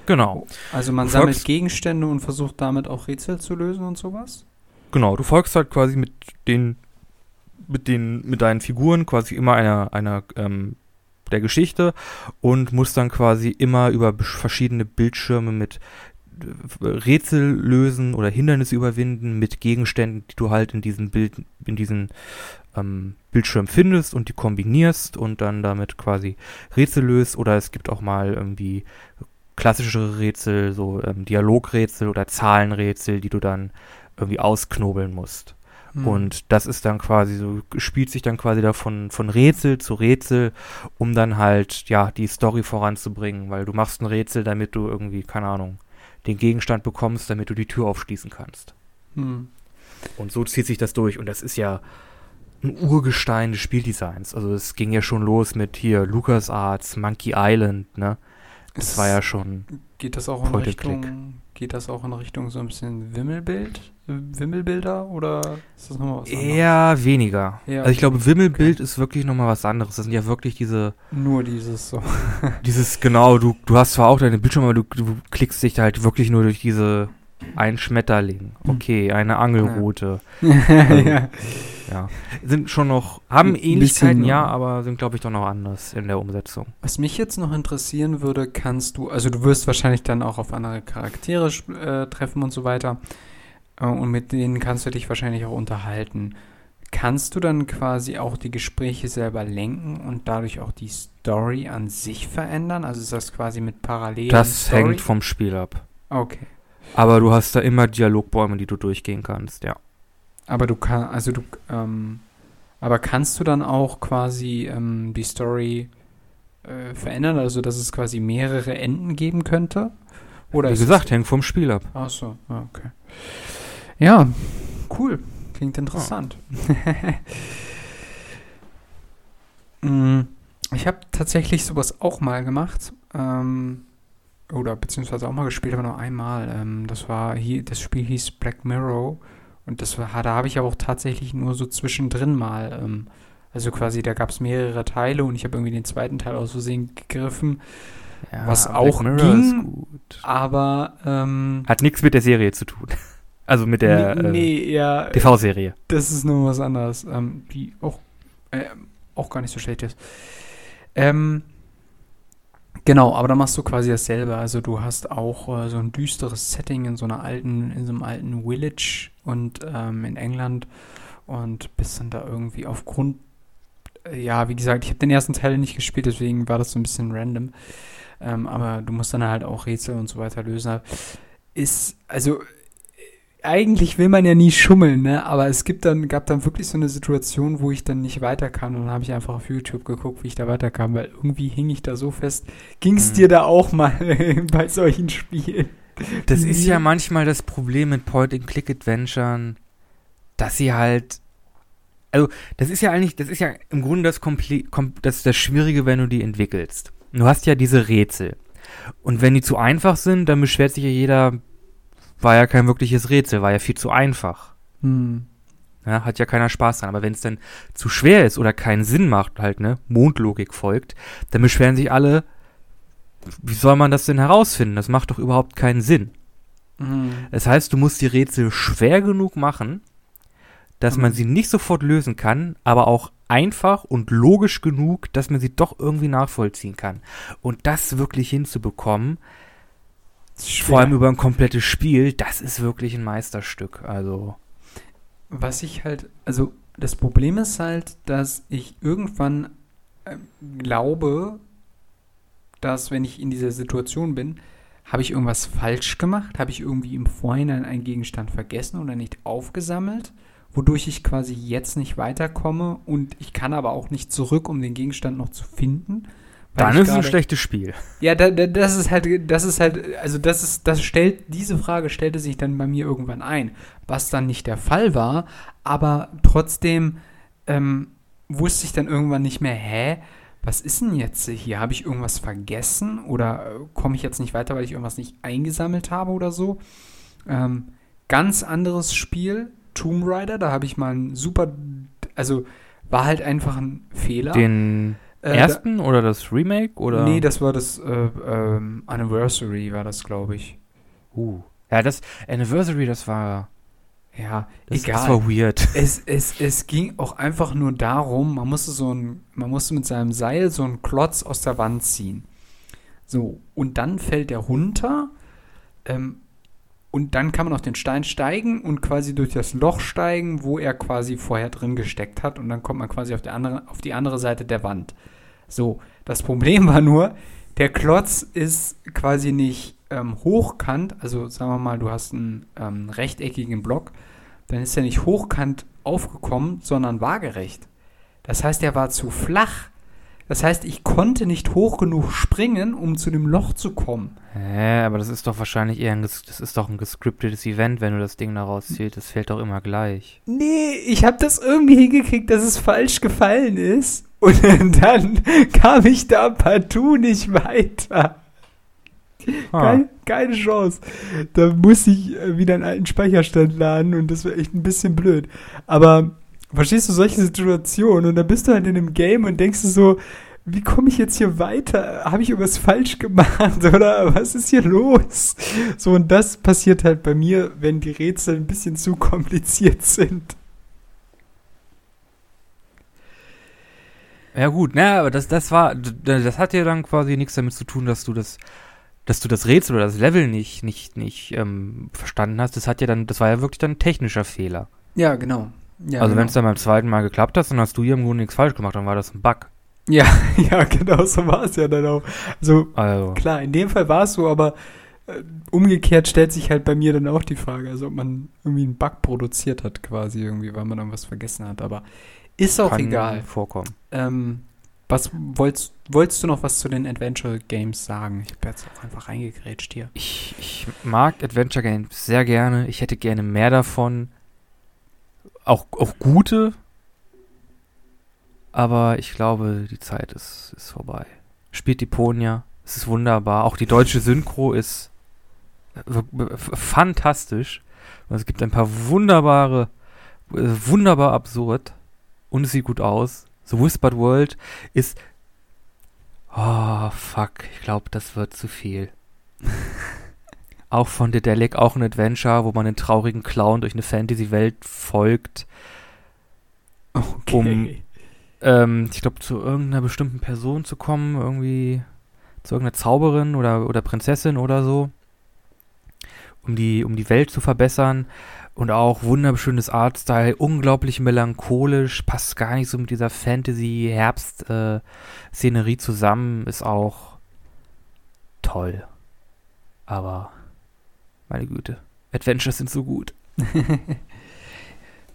Genau. Also man Du sammelt Gegenstände und versucht damit auch Rätsel zu lösen und sowas? Genau, du folgst halt quasi mit den, mit den, mit deinen Figuren quasi immer einer, einer ähm, der Geschichte und musst dann quasi immer über verschiedene Bildschirme mit äh, Rätsel lösen oder Hindernisse überwinden mit Gegenständen, die du halt in diesem Bild, in diesen ähm, Bildschirm findest und die kombinierst und dann damit quasi Rätsel löst. Oder es gibt auch mal irgendwie klassischere Rätsel, so ähm, Dialogrätsel oder Zahlenrätsel, die du dann irgendwie ausknobeln musst. Hm. Und das ist dann quasi so, spielt sich dann quasi da von, von Rätsel zu Rätsel, um dann halt, ja, die Story voranzubringen, weil du machst ein Rätsel, damit du irgendwie, keine Ahnung, den Gegenstand bekommst, damit du die Tür aufschließen kannst. Hm. Und so zieht sich das durch. Und das ist ja ein Urgestein des Spieldesigns. Also es ging ja schon los mit hier LucasArts, Monkey Island, ne? Das Es- war ja schon. Geht das auch in. Richtung, geht das auch in Richtung so ein bisschen Wimmelbild, Wimmelbilder oder ist das nochmal was anderes? Eher weniger. Ja, also ich glaube, okay. Wimmelbild ist wirklich nochmal was anderes. Das sind ja wirklich diese, Nur dieses so. [LAUGHS] dieses, genau, du, du hast zwar auch deine Bildschirme, aber du, du klickst dich halt wirklich nur durch diese ein Schmetterling. Hm. Okay, eine Angelrute. ja. [LAUGHS] Ja. Sind schon noch, haben Ähnlichkeiten, ja, aber sind, glaube ich, doch noch anders in der Umsetzung. Was mich jetzt noch interessieren würde, kannst du, also du wirst wahrscheinlich dann auch auf andere Charaktere äh, treffen und so weiter. Äh, und mit denen kannst du dich wahrscheinlich auch unterhalten. Kannst du dann quasi auch die Gespräche selber lenken und dadurch auch die Story an sich verändern? Also ist das quasi mit parallelen Das Story? hängt vom Spiel ab. Okay. Aber du hast da immer Dialogbäume, die du durchgehen kannst, ja. Aber du kannst, also du, ähm, aber kannst du dann auch quasi ähm, die Story äh, verändern, also dass es quasi mehrere Enden geben könnte? Oder Wie gesagt, hängt vom Spiel ab. Ach so, ah, okay. Ja, cool. Klingt interessant. [LAUGHS] Mm, ich habe tatsächlich sowas auch mal gemacht. Ähm, oder beziehungsweise auch mal gespielt, aber nur einmal. Ähm, das war hier, das Spiel hieß Black Mirror. Und das war, da habe ich aber auch tatsächlich nur so zwischendrin mal. Ähm, also quasi, da gab es mehrere Teile und ich habe irgendwie den zweiten Teil aus Versehen gegriffen. Ja, Was Black auch Mirror ging, ist gut. Aber, ähm, Hat nichts mit der Serie zu tun. [LAUGHS] Also mit der nee, äh, nee, ja, TV-Serie. Das ist nur was anderes, ähm, die auch, äh, auch gar nicht so schlecht ist. Ähm, genau, aber dann machst du quasi dasselbe. Also du hast auch äh, so ein düsteres Setting in so einer alten, in so einem alten Village und ähm, in England und bist dann da irgendwie aufgrund, äh, ja, wie gesagt, ich habe den ersten Teil nicht gespielt, deswegen war das so ein bisschen random. Ähm, aber du musst dann halt auch Rätsel und so weiter lösen. Ist, also eigentlich will man ja nie schummeln, ne? Aber es gibt dann, gab dann wirklich so eine Situation, wo ich dann nicht weiterkam. Und dann habe ich einfach auf YouTube geguckt, wie ich da weiterkam, weil irgendwie hing ich da so fest. Ging es Hm. dir da auch mal [LAUGHS] bei solchen Spielen? Das ist ja manchmal das Problem mit Point-and-Click-Adventuren, dass sie halt. Also, das ist ja eigentlich, das ist ja im Grunde das, Komple kom das, das Schwierige, wenn du die entwickelst. Du hast ja diese Rätsel. Und wenn die zu einfach sind, dann beschwert sich ja jeder, war ja kein wirkliches Rätsel, war ja viel zu einfach. Hm. Ja, hat ja keiner Spaß dran. Aber wenn es dann zu schwer ist oder keinen Sinn macht, halt, ne, Mondlogik folgt, dann beschweren sich alle, wie soll man das denn herausfinden? Das macht doch überhaupt keinen Sinn. Hm. Das heißt, du musst die Rätsel schwer genug machen, dass man Mhm. sie nicht sofort lösen kann, aber auch einfach und logisch genug, dass man sie doch irgendwie nachvollziehen kann. Und das wirklich hinzubekommen, vor allem über ein komplettes Spiel, das ist wirklich ein Meisterstück. Also, Was ich halt, also das Problem ist halt, dass ich irgendwann äh, glaube, dass wenn ich in dieser Situation bin, habe ich irgendwas falsch gemacht, habe ich irgendwie im Vorhinein einen Gegenstand vergessen oder nicht aufgesammelt, wodurch ich quasi jetzt nicht weiterkomme und ich kann aber auch nicht zurück, um den Gegenstand noch zu finden. Dann ist es ein schlechtes Spiel. ja, da, da, das ist halt, das ist halt, also das ist, das stellt, diese Frage stellte sich dann bei mir irgendwann ein, was dann nicht der Fall war, aber trotzdem ähm, wusste ich dann irgendwann nicht mehr, hä, was ist denn jetzt hier? Habe ich irgendwas vergessen oder äh, komme ich jetzt nicht weiter, weil ich irgendwas nicht eingesammelt habe oder so? Ähm, ganz anderes Spiel, Tomb Raider, da habe ich mal ein super, also war halt einfach ein Fehler. Den Äh, da- ersten oder das Remake? Oder? Nee, das war das äh, ähm, Anniversary, war das, glaube ich. Uh. Ja, das Anniversary, das war. Ja, Das, egal. das war weird. Es, es, es ging auch einfach nur darum, man musste so ein, man musste mit seinem Seil so einen Klotz aus der Wand ziehen. So, und dann fällt er runter, ähm, und dann kann man auf den Stein steigen und quasi durch das Loch steigen, wo er quasi vorher drin gesteckt hat, und dann kommt man quasi auf, der andere, auf die andere Seite der Wand. So, das Problem [LAUGHS] war nur, der Klotz ist quasi nicht ähm, hochkant, also sagen wir mal, du hast einen ähm, rechteckigen Block, dann ist er nicht hochkant aufgekommen, sondern waagerecht. Das heißt, er war zu flach. Das heißt, ich konnte nicht hoch genug springen, um zu dem Loch zu kommen. Hä, aber das ist doch wahrscheinlich eher ein, das ist doch ein gescriptetes Event, wenn du das Ding da rausziehst. Das fällt doch immer gleich. Nee, ich habe das irgendwie hingekriegt, dass es falsch gefallen ist. Und [LAUGHS] dann kam ich da partout nicht weiter. Ah. Keine, keine Chance. Da musste ich äh, wieder einen alten Speicherstand laden und das war echt ein bisschen blöd. Aber verstehst du solche Situationen und dann bist du halt in einem Game und denkst du so, wie komme ich jetzt hier weiter? Habe ich irgendwas falsch gemacht [LAUGHS] oder was ist hier los? So und das passiert halt bei mir, wenn die Rätsel ein bisschen zu kompliziert [LAUGHS] sind. Ja gut, na, aber das, das war, das hat ja dann quasi nichts damit zu tun, dass du das, dass du das Rätsel oder das Level nicht, nicht, nicht ähm, verstanden hast. Das hat ja dann, das war ja wirklich dann ein technischer Fehler. Ja, genau. Ja, also genau. wenn es dann beim zweiten Mal geklappt hat, dann hast du hier im Grunde nichts falsch gemacht, dann war das ein Bug. ja, [LAUGHS] ja, genau so war es ja dann auch. Also Also, Klar, in dem Fall war es so, aber äh, umgekehrt stellt sich halt bei mir dann auch die Frage, also ob man irgendwie einen Bug produziert hat quasi irgendwie, weil man dann was vergessen hat. Aber ist auch kann egal. vorkommen. Ähm, was wolltest, wolltest du noch was zu den Adventure Games sagen? Ich habe jetzt auch einfach reingegrätscht hier. Ich, ich mag Adventure Games sehr gerne. Ich hätte gerne mehr davon. Auch, auch gute. Aber ich glaube, die Zeit ist, ist vorbei. Spielt die Ponia. Es ist wunderbar. Auch die deutsche Synchro ist w- f- fantastisch. Es gibt ein paar wunderbare, äh, wunderbar absurd. Und es sieht gut aus. The Whispered World ist. Oh, fuck. Ich glaube, das wird zu viel. [LAUGHS] auch von Dedelic, auch ein Adventure, wo man einen traurigen Clown durch eine Fantasy-Welt folgt. Okay. Um- Ähm, ich glaube, zu irgendeiner bestimmten Person zu kommen, irgendwie zu irgendeiner Zauberin oder, oder Prinzessin oder so. Um die, um die Welt zu verbessern. Und auch wunderschönes Artstyle, unglaublich melancholisch, passt gar nicht so mit dieser Fantasy-Herbst-Szenerie zusammen, ist auch toll. Aber, meine Güte, Adventures sind so gut. [LAUGHS]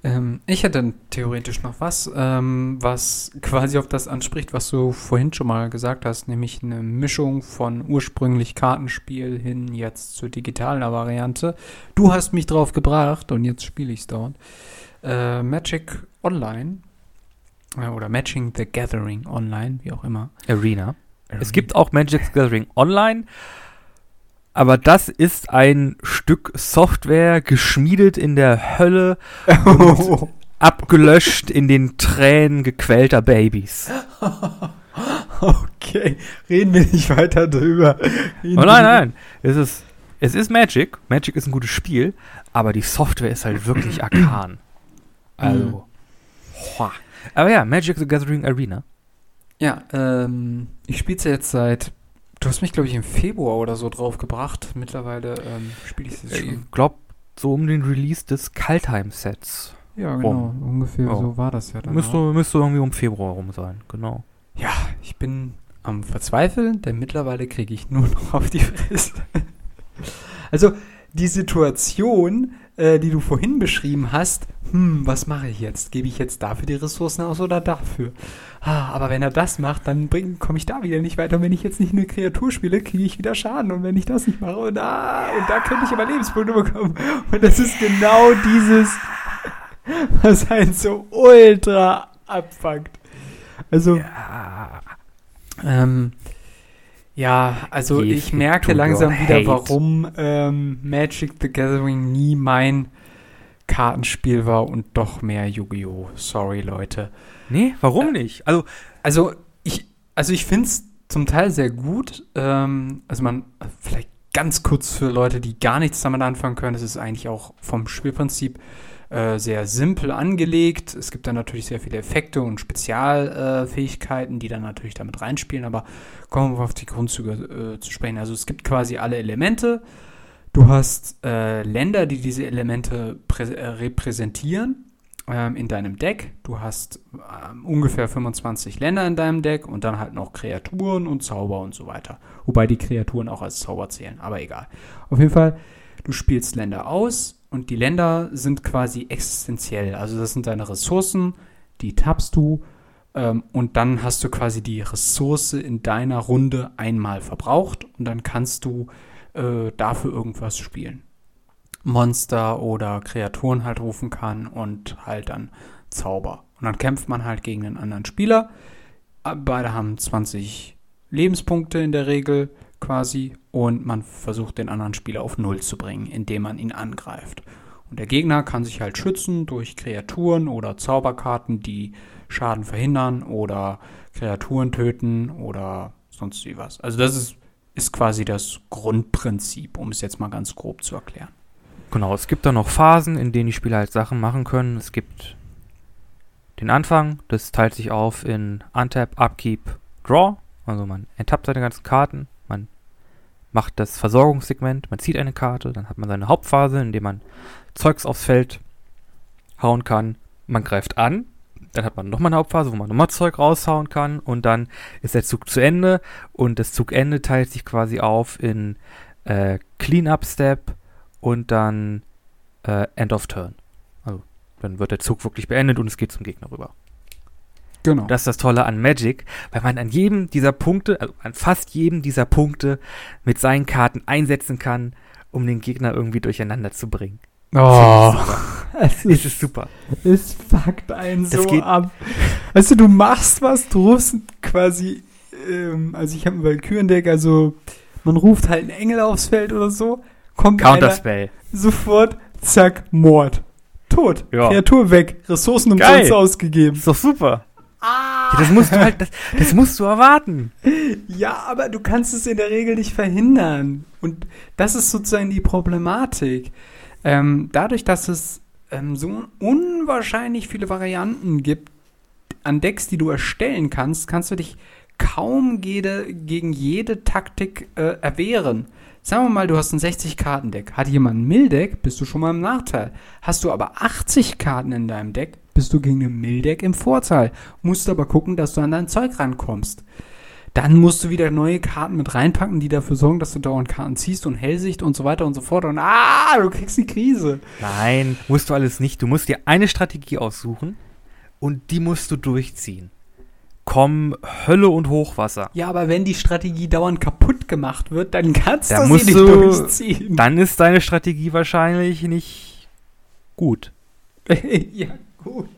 ähm, ich hätte theoretisch noch was, ähm, was quasi auf das anspricht, was du vorhin schon mal gesagt hast, nämlich eine Mischung von ursprünglich Kartenspiel hin jetzt zur digitalen Variante. Du hast mich drauf gebracht und jetzt spiele ich es dort. Äh, Magic Online äh, oder Matching the Gathering Online, wie auch immer. Arena. Es gibt auch Magic the Gathering Online, aber das ist ein Stück Software geschmiedet in der Hölle, Oh. [LAUGHS] abgelöscht in den Tränen gequälter Babys. Okay, reden wir nicht weiter drüber. Reden Oh nein, nein, es ist, es ist Magic. Magic ist ein gutes Spiel, aber die Software ist halt wirklich arkan. [CLEARS THROAT] Also, hoa. aber ja, Magic the Gathering Arena. Ja, ähm, ich spiele es ja jetzt seit. Du hast mich, glaube ich, im Februar oder so drauf gebracht. Mittlerweile ähm, spiele ich es Ich schon. glaube, so um den Release des Kaltheim-Sets. Ja, genau. Ungefähr Ja. so war das ja dann. Müsste, müsste irgendwie um Februar rum sein, genau. Ja, ich bin am Verzweifeln, denn mittlerweile kriege ich nur noch [LAUGHS] auf die Fresse. Also, die Situation, äh, die du vorhin beschrieben hast, hm, was mache ich jetzt? Gebe ich jetzt dafür die Ressourcen aus oder dafür? Ah, aber wenn er das macht, dann komme ich da wieder nicht weiter. Und wenn ich jetzt nicht eine Kreatur spiele, kriege ich wieder Schaden. Und wenn ich das nicht mache, und, ah, und da könnte ich aber Lebenspunkte bekommen. Und das ist genau dieses, [LAUGHS] was einen so ultra abfuckt. Also, Ja. ähm, ja, also Give ich merke langsam wieder, hate. warum ähm, Magic the Gathering nie mein Kartenspiel war und doch mehr Yu-Gi-Oh! Sorry, Leute. Nee, warum nicht? Also, Also ich, also ich finde es zum Teil sehr gut. Ähm, also man, vielleicht ganz kurz für Leute, die gar nichts damit anfangen können. Es ist eigentlich auch vom Spielprinzip äh, sehr simpel angelegt. Es gibt dann natürlich sehr viele Effekte und Spezialfähigkeiten, äh, die dann natürlich damit reinspielen, aber kommen wir auf die Grundzüge äh, zu sprechen. Also es gibt quasi alle Elemente. Du hast äh, Länder, die diese Elemente repräsentieren ähm, in deinem Deck. Du hast ähm, ungefähr 25 Länder in deinem Deck und dann halt noch Kreaturen und Zauber und so weiter. Wobei die Kreaturen auch als Zauber zählen, aber egal. Auf jeden Fall, du spielst Länder aus und die Länder sind quasi existenziell. Also das sind deine Ressourcen, die tappst du ähm, und dann hast du quasi die Ressource in deiner Runde einmal verbraucht und dann kannst du äh, dafür irgendwas spielen. Monster oder Kreaturen halt rufen kann und halt dann Zauber. Und dann kämpft man halt gegen einen anderen Spieler. Beide haben 20 Lebenspunkte in der Regel quasi und man versucht den anderen Spieler auf Null zu bringen, indem man ihn angreift. Und der Gegner kann sich halt schützen durch Kreaturen oder Zauberkarten, die Schaden verhindern oder Kreaturen töten oder sonst wie was. Also das ist, ist quasi das Grundprinzip, um es jetzt mal ganz grob zu erklären. Genau, es gibt dann noch Phasen, in denen die Spieler halt Sachen machen können. Es gibt den Anfang, das teilt sich auf in Untap, Upkeep, Draw. Also man enttappt seine ganzen Karten, macht das Versorgungssegment, man zieht eine Karte, dann hat man seine Hauptphase, in der man Zeugs aufs Feld hauen kann. Man greift an, dann hat man nochmal eine Hauptphase, wo man nochmal Zeug raushauen kann und dann ist der Zug zu Ende und das Zugende teilt sich quasi auf in äh, Cleanup-Step, und dann äh, End of Turn. Also dann wird der Zug wirklich beendet und es geht zum Gegner rüber. Genau. Das ist das Tolle an Magic, weil man an jedem dieser Punkte, also an fast jedem dieser Punkte mit seinen Karten einsetzen kann, um den Gegner irgendwie durcheinander zu bringen. Oh, [LAUGHS] es ist, ist super. Es fuckt einen das so ab. Weißt du, du machst was, du rufst quasi, ähm, also ich habe ein Valkyrendeck, also man ruft halt einen Engel aufs Feld oder so, kommt Counterspell. sofort, zack, Mord. Tot. Ja. Kreatur weg. Ressourcen umsonst ausgegeben. Ist doch super. Ah. Ja, das musst du halt, das, das musst du erwarten. Ja, aber du kannst es in der Regel nicht verhindern. Und das ist sozusagen die Problematik. Ähm, dadurch, dass es ähm, so unwahrscheinlich viele Varianten gibt an Decks, die du erstellen kannst, kannst du dich kaum jede, gegen jede Taktik äh, erwehren. Sagen wir mal, du hast ein 60-Karten-Deck. Hat jemand ein Mill-Deck, bist du schon mal im Nachteil. Hast du aber 80 Karten in deinem Deck, bist du gegen ein Mill-Deck im Vorteil. Musst aber gucken, dass du an dein Zeug rankommst. Dann musst du wieder neue Karten mit reinpacken, die dafür sorgen, dass du dauernd Karten ziehst und Hellsicht und so weiter und so fort. Und ah, du kriegst die Krise. Nein, musst du alles nicht. Du musst dir eine Strategie aussuchen und die musst du durchziehen kommen Hölle und Hochwasser. Ja, aber wenn die Strategie dauernd kaputt gemacht wird, dann kannst da du sie nicht du, durchziehen. Dann ist deine Strategie wahrscheinlich nicht gut. [LAUGHS] ja, gut.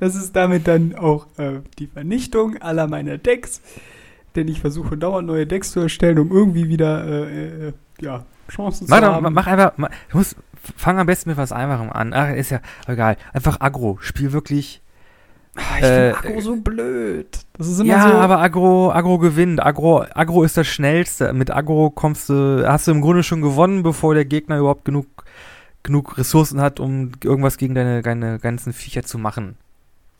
Das ist damit dann auch äh, die Vernichtung aller meiner Decks. Denn ich versuche dauernd neue Decks zu erstellen, um irgendwie wieder äh, äh, ja, Chancen mach zu haben. Mach einfach, mach, muss, fang am besten mit was Einfachem an. Ach, ist ja egal. Einfach Agro. Spiel wirklich Ah, ich äh, finde Agro so blöd. Das ist immer ja, so. aber Agro, Agro gewinnt. Agro, Agro ist das Schnellste. Mit Agro kommst du, hast du im Grunde schon gewonnen, bevor der Gegner überhaupt genug, genug Ressourcen hat, um irgendwas gegen deine, deine ganzen Viecher zu machen.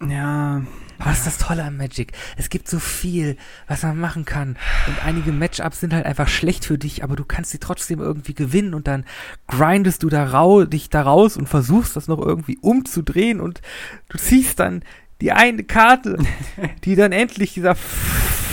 Ja. Was ist das Tolle an Magic? Es gibt so viel, was man machen kann. Und einige Matchups sind halt einfach schlecht für dich, aber du kannst sie trotzdem irgendwie gewinnen und dann grindest du da rau dich da raus und versuchst das noch irgendwie umzudrehen und du ziehst dann die eine Karte, [LAUGHS] die dann endlich dieser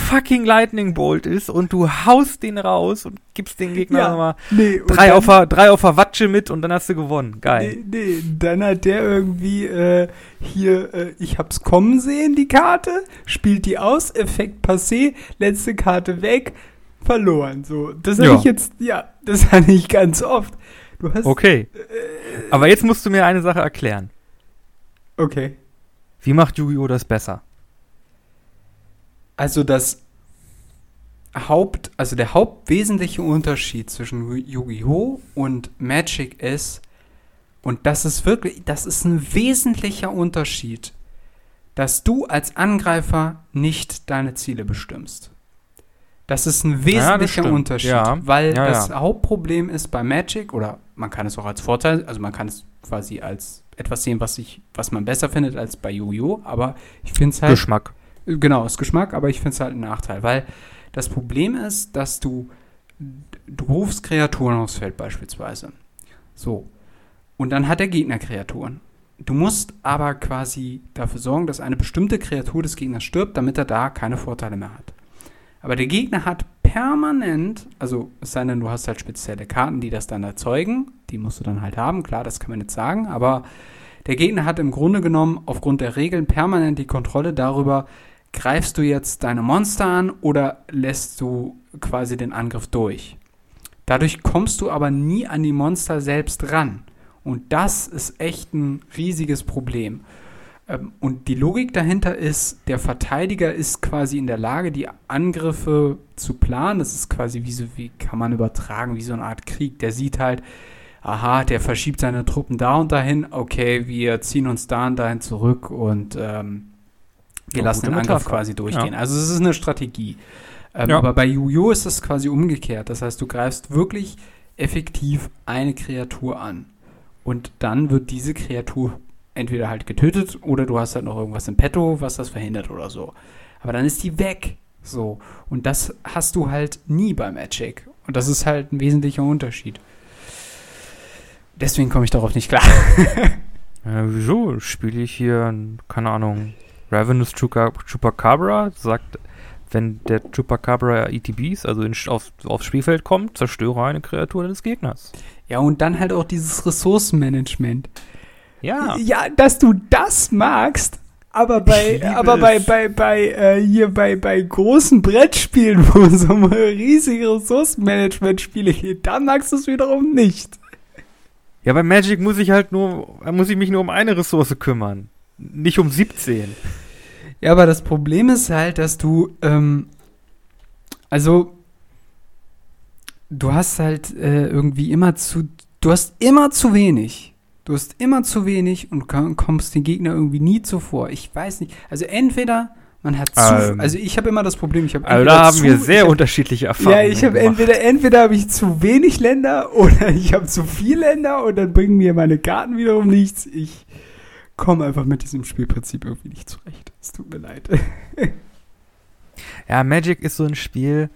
fucking Lightning Bolt ist und du haust den raus und gibst den Gegner ja, nochmal nee, drei, auf der, drei auf der Watsche mit und dann hast du gewonnen. Geil. Nee, nee dann hat der irgendwie äh, hier, äh, ich hab's kommen sehen, die Karte, spielt die aus, Effekt passé, letzte Karte weg, verloren. So, das ja. ich jetzt, ja, das [LAUGHS] hatte ich ganz oft. Du hast, okay. Äh, Aber jetzt musst du mir eine Sache erklären. Okay. Wie macht Yu-Gi-Oh! das besser? Also das Haupt, also der hauptwesentliche Unterschied zwischen Yu-Gi-Oh! und Magic ist, und das ist wirklich, das ist ein wesentlicher Unterschied, dass du als Angreifer nicht deine Ziele bestimmst. Das ist ein wesentlicher stimmt. Unterschied, Ja. weil Ja, das ja. Hauptproblem ist bei Magic, oder man kann es auch als Vorteil, also man kann es quasi als etwas sehen, was, ich, was man besser findet als bei Yu-Gi-Oh!, aber ich finde es halt Geschmack. Genau, ist Geschmack, aber ich finde es halt ein Nachteil, weil das Problem ist, dass du, du rufst Kreaturen aufs Feld beispielsweise. So. Und dann hat der Gegner Kreaturen. Du musst aber quasi dafür sorgen, dass eine bestimmte Kreatur des Gegners stirbt, damit er da keine Vorteile mehr hat. Aber der Gegner hat permanent, also es sei denn, du hast halt spezielle Karten, die das dann erzeugen, die musst du dann halt haben, klar, das kann man nicht sagen, aber der Gegner hat im Grunde genommen aufgrund der Regeln permanent die Kontrolle darüber, greifst du jetzt deine Monster an oder lässt du quasi den Angriff durch. Dadurch kommst du aber nie an die Monster selbst ran. Und das ist echt ein riesiges Problem. Ähm, Und die Logik dahinter ist, der Verteidiger ist quasi in der Lage, die Angriffe zu planen. Das ist quasi wie so, wie kann man übertragen, wie so eine Art Krieg. Der sieht halt, aha, der verschiebt seine Truppen da und dahin. Okay, wir ziehen uns da und dahin zurück und ähm, wir Ja, lassen den Angriff Metapher. quasi durchgehen. Ja. Also es ist eine Strategie. Ähm, Ja. Aber bei Yu-Gi-Oh! ist das quasi umgekehrt. Das heißt, du greifst wirklich effektiv eine Kreatur an. Und dann wird diese Kreatur entweder halt getötet oder du hast halt noch irgendwas im Petto, was das verhindert oder so. Aber dann ist die weg. So. Und das hast du halt nie bei Magic. Und das ist halt ein wesentlicher Unterschied. Deswegen komme ich darauf nicht klar. [LAUGHS] Ja, wieso spiele ich hier, keine Ahnung, Ravenous Chupa- Chupacabra? Sagt, wenn der Chupacabra ETBs, also in, auf, aufs Spielfeld kommt, zerstöre eine Kreatur des Gegners. Ja, und dann halt auch dieses Ressourcenmanagement. Ja. Ja, dass du das magst, aber bei, aber bei, bei, bei, äh, hier bei, bei großen Brettspielen, wo es um riesige Ressourcenmanagement-Spiele geht, da magst du es wiederum nicht. Ja, bei Magic muss ich halt nur, muss ich mich nur um eine Ressource kümmern. Nicht um 17. Ja, aber das Problem ist halt, dass du, ähm, also, du hast halt äh, irgendwie immer zu, du hast immer zu wenig. Du hast immer zu wenig und komm- kommst den Gegner irgendwie nie zuvor. Ich weiß nicht. Also entweder man hat zu, Ähm, also ich habe immer das Problem, ich habe Also da haben zu, wir sehr hab, [LAUGHS] unterschiedliche Erfahrungen. Ja, ich habe entweder entweder habe ich zu wenig Länder [LAUGHS] oder ich habe zu viel Länder und dann bringen mir meine Karten wiederum nichts. Ich komme einfach mit diesem Spielprinzip irgendwie nicht zurecht. Es tut mir leid. [LAUGHS] Ja, Magic ist so ein Spiel.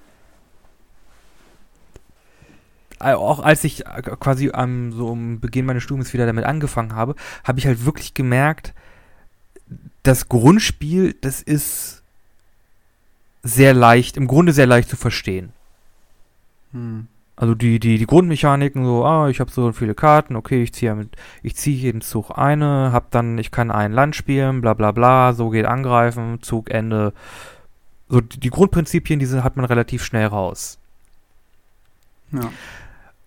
äh, Auch als ich äh, quasi am so um Beginn meines Studiums wieder damit angefangen habe, habe ich halt wirklich gemerkt, das Grundspiel, das ist sehr leicht, im Grunde sehr leicht zu verstehen. Hm. Also die, die, die Grundmechaniken, so, ah, ich habe so viele Karten, okay, ich ziehe ich ziehe jeden Zug eine, hab dann, ich kann ein Land spielen, bla bla bla, so geht angreifen, Zug, Ende. So die, die Grundprinzipien, diese hat man relativ schnell raus. Ja.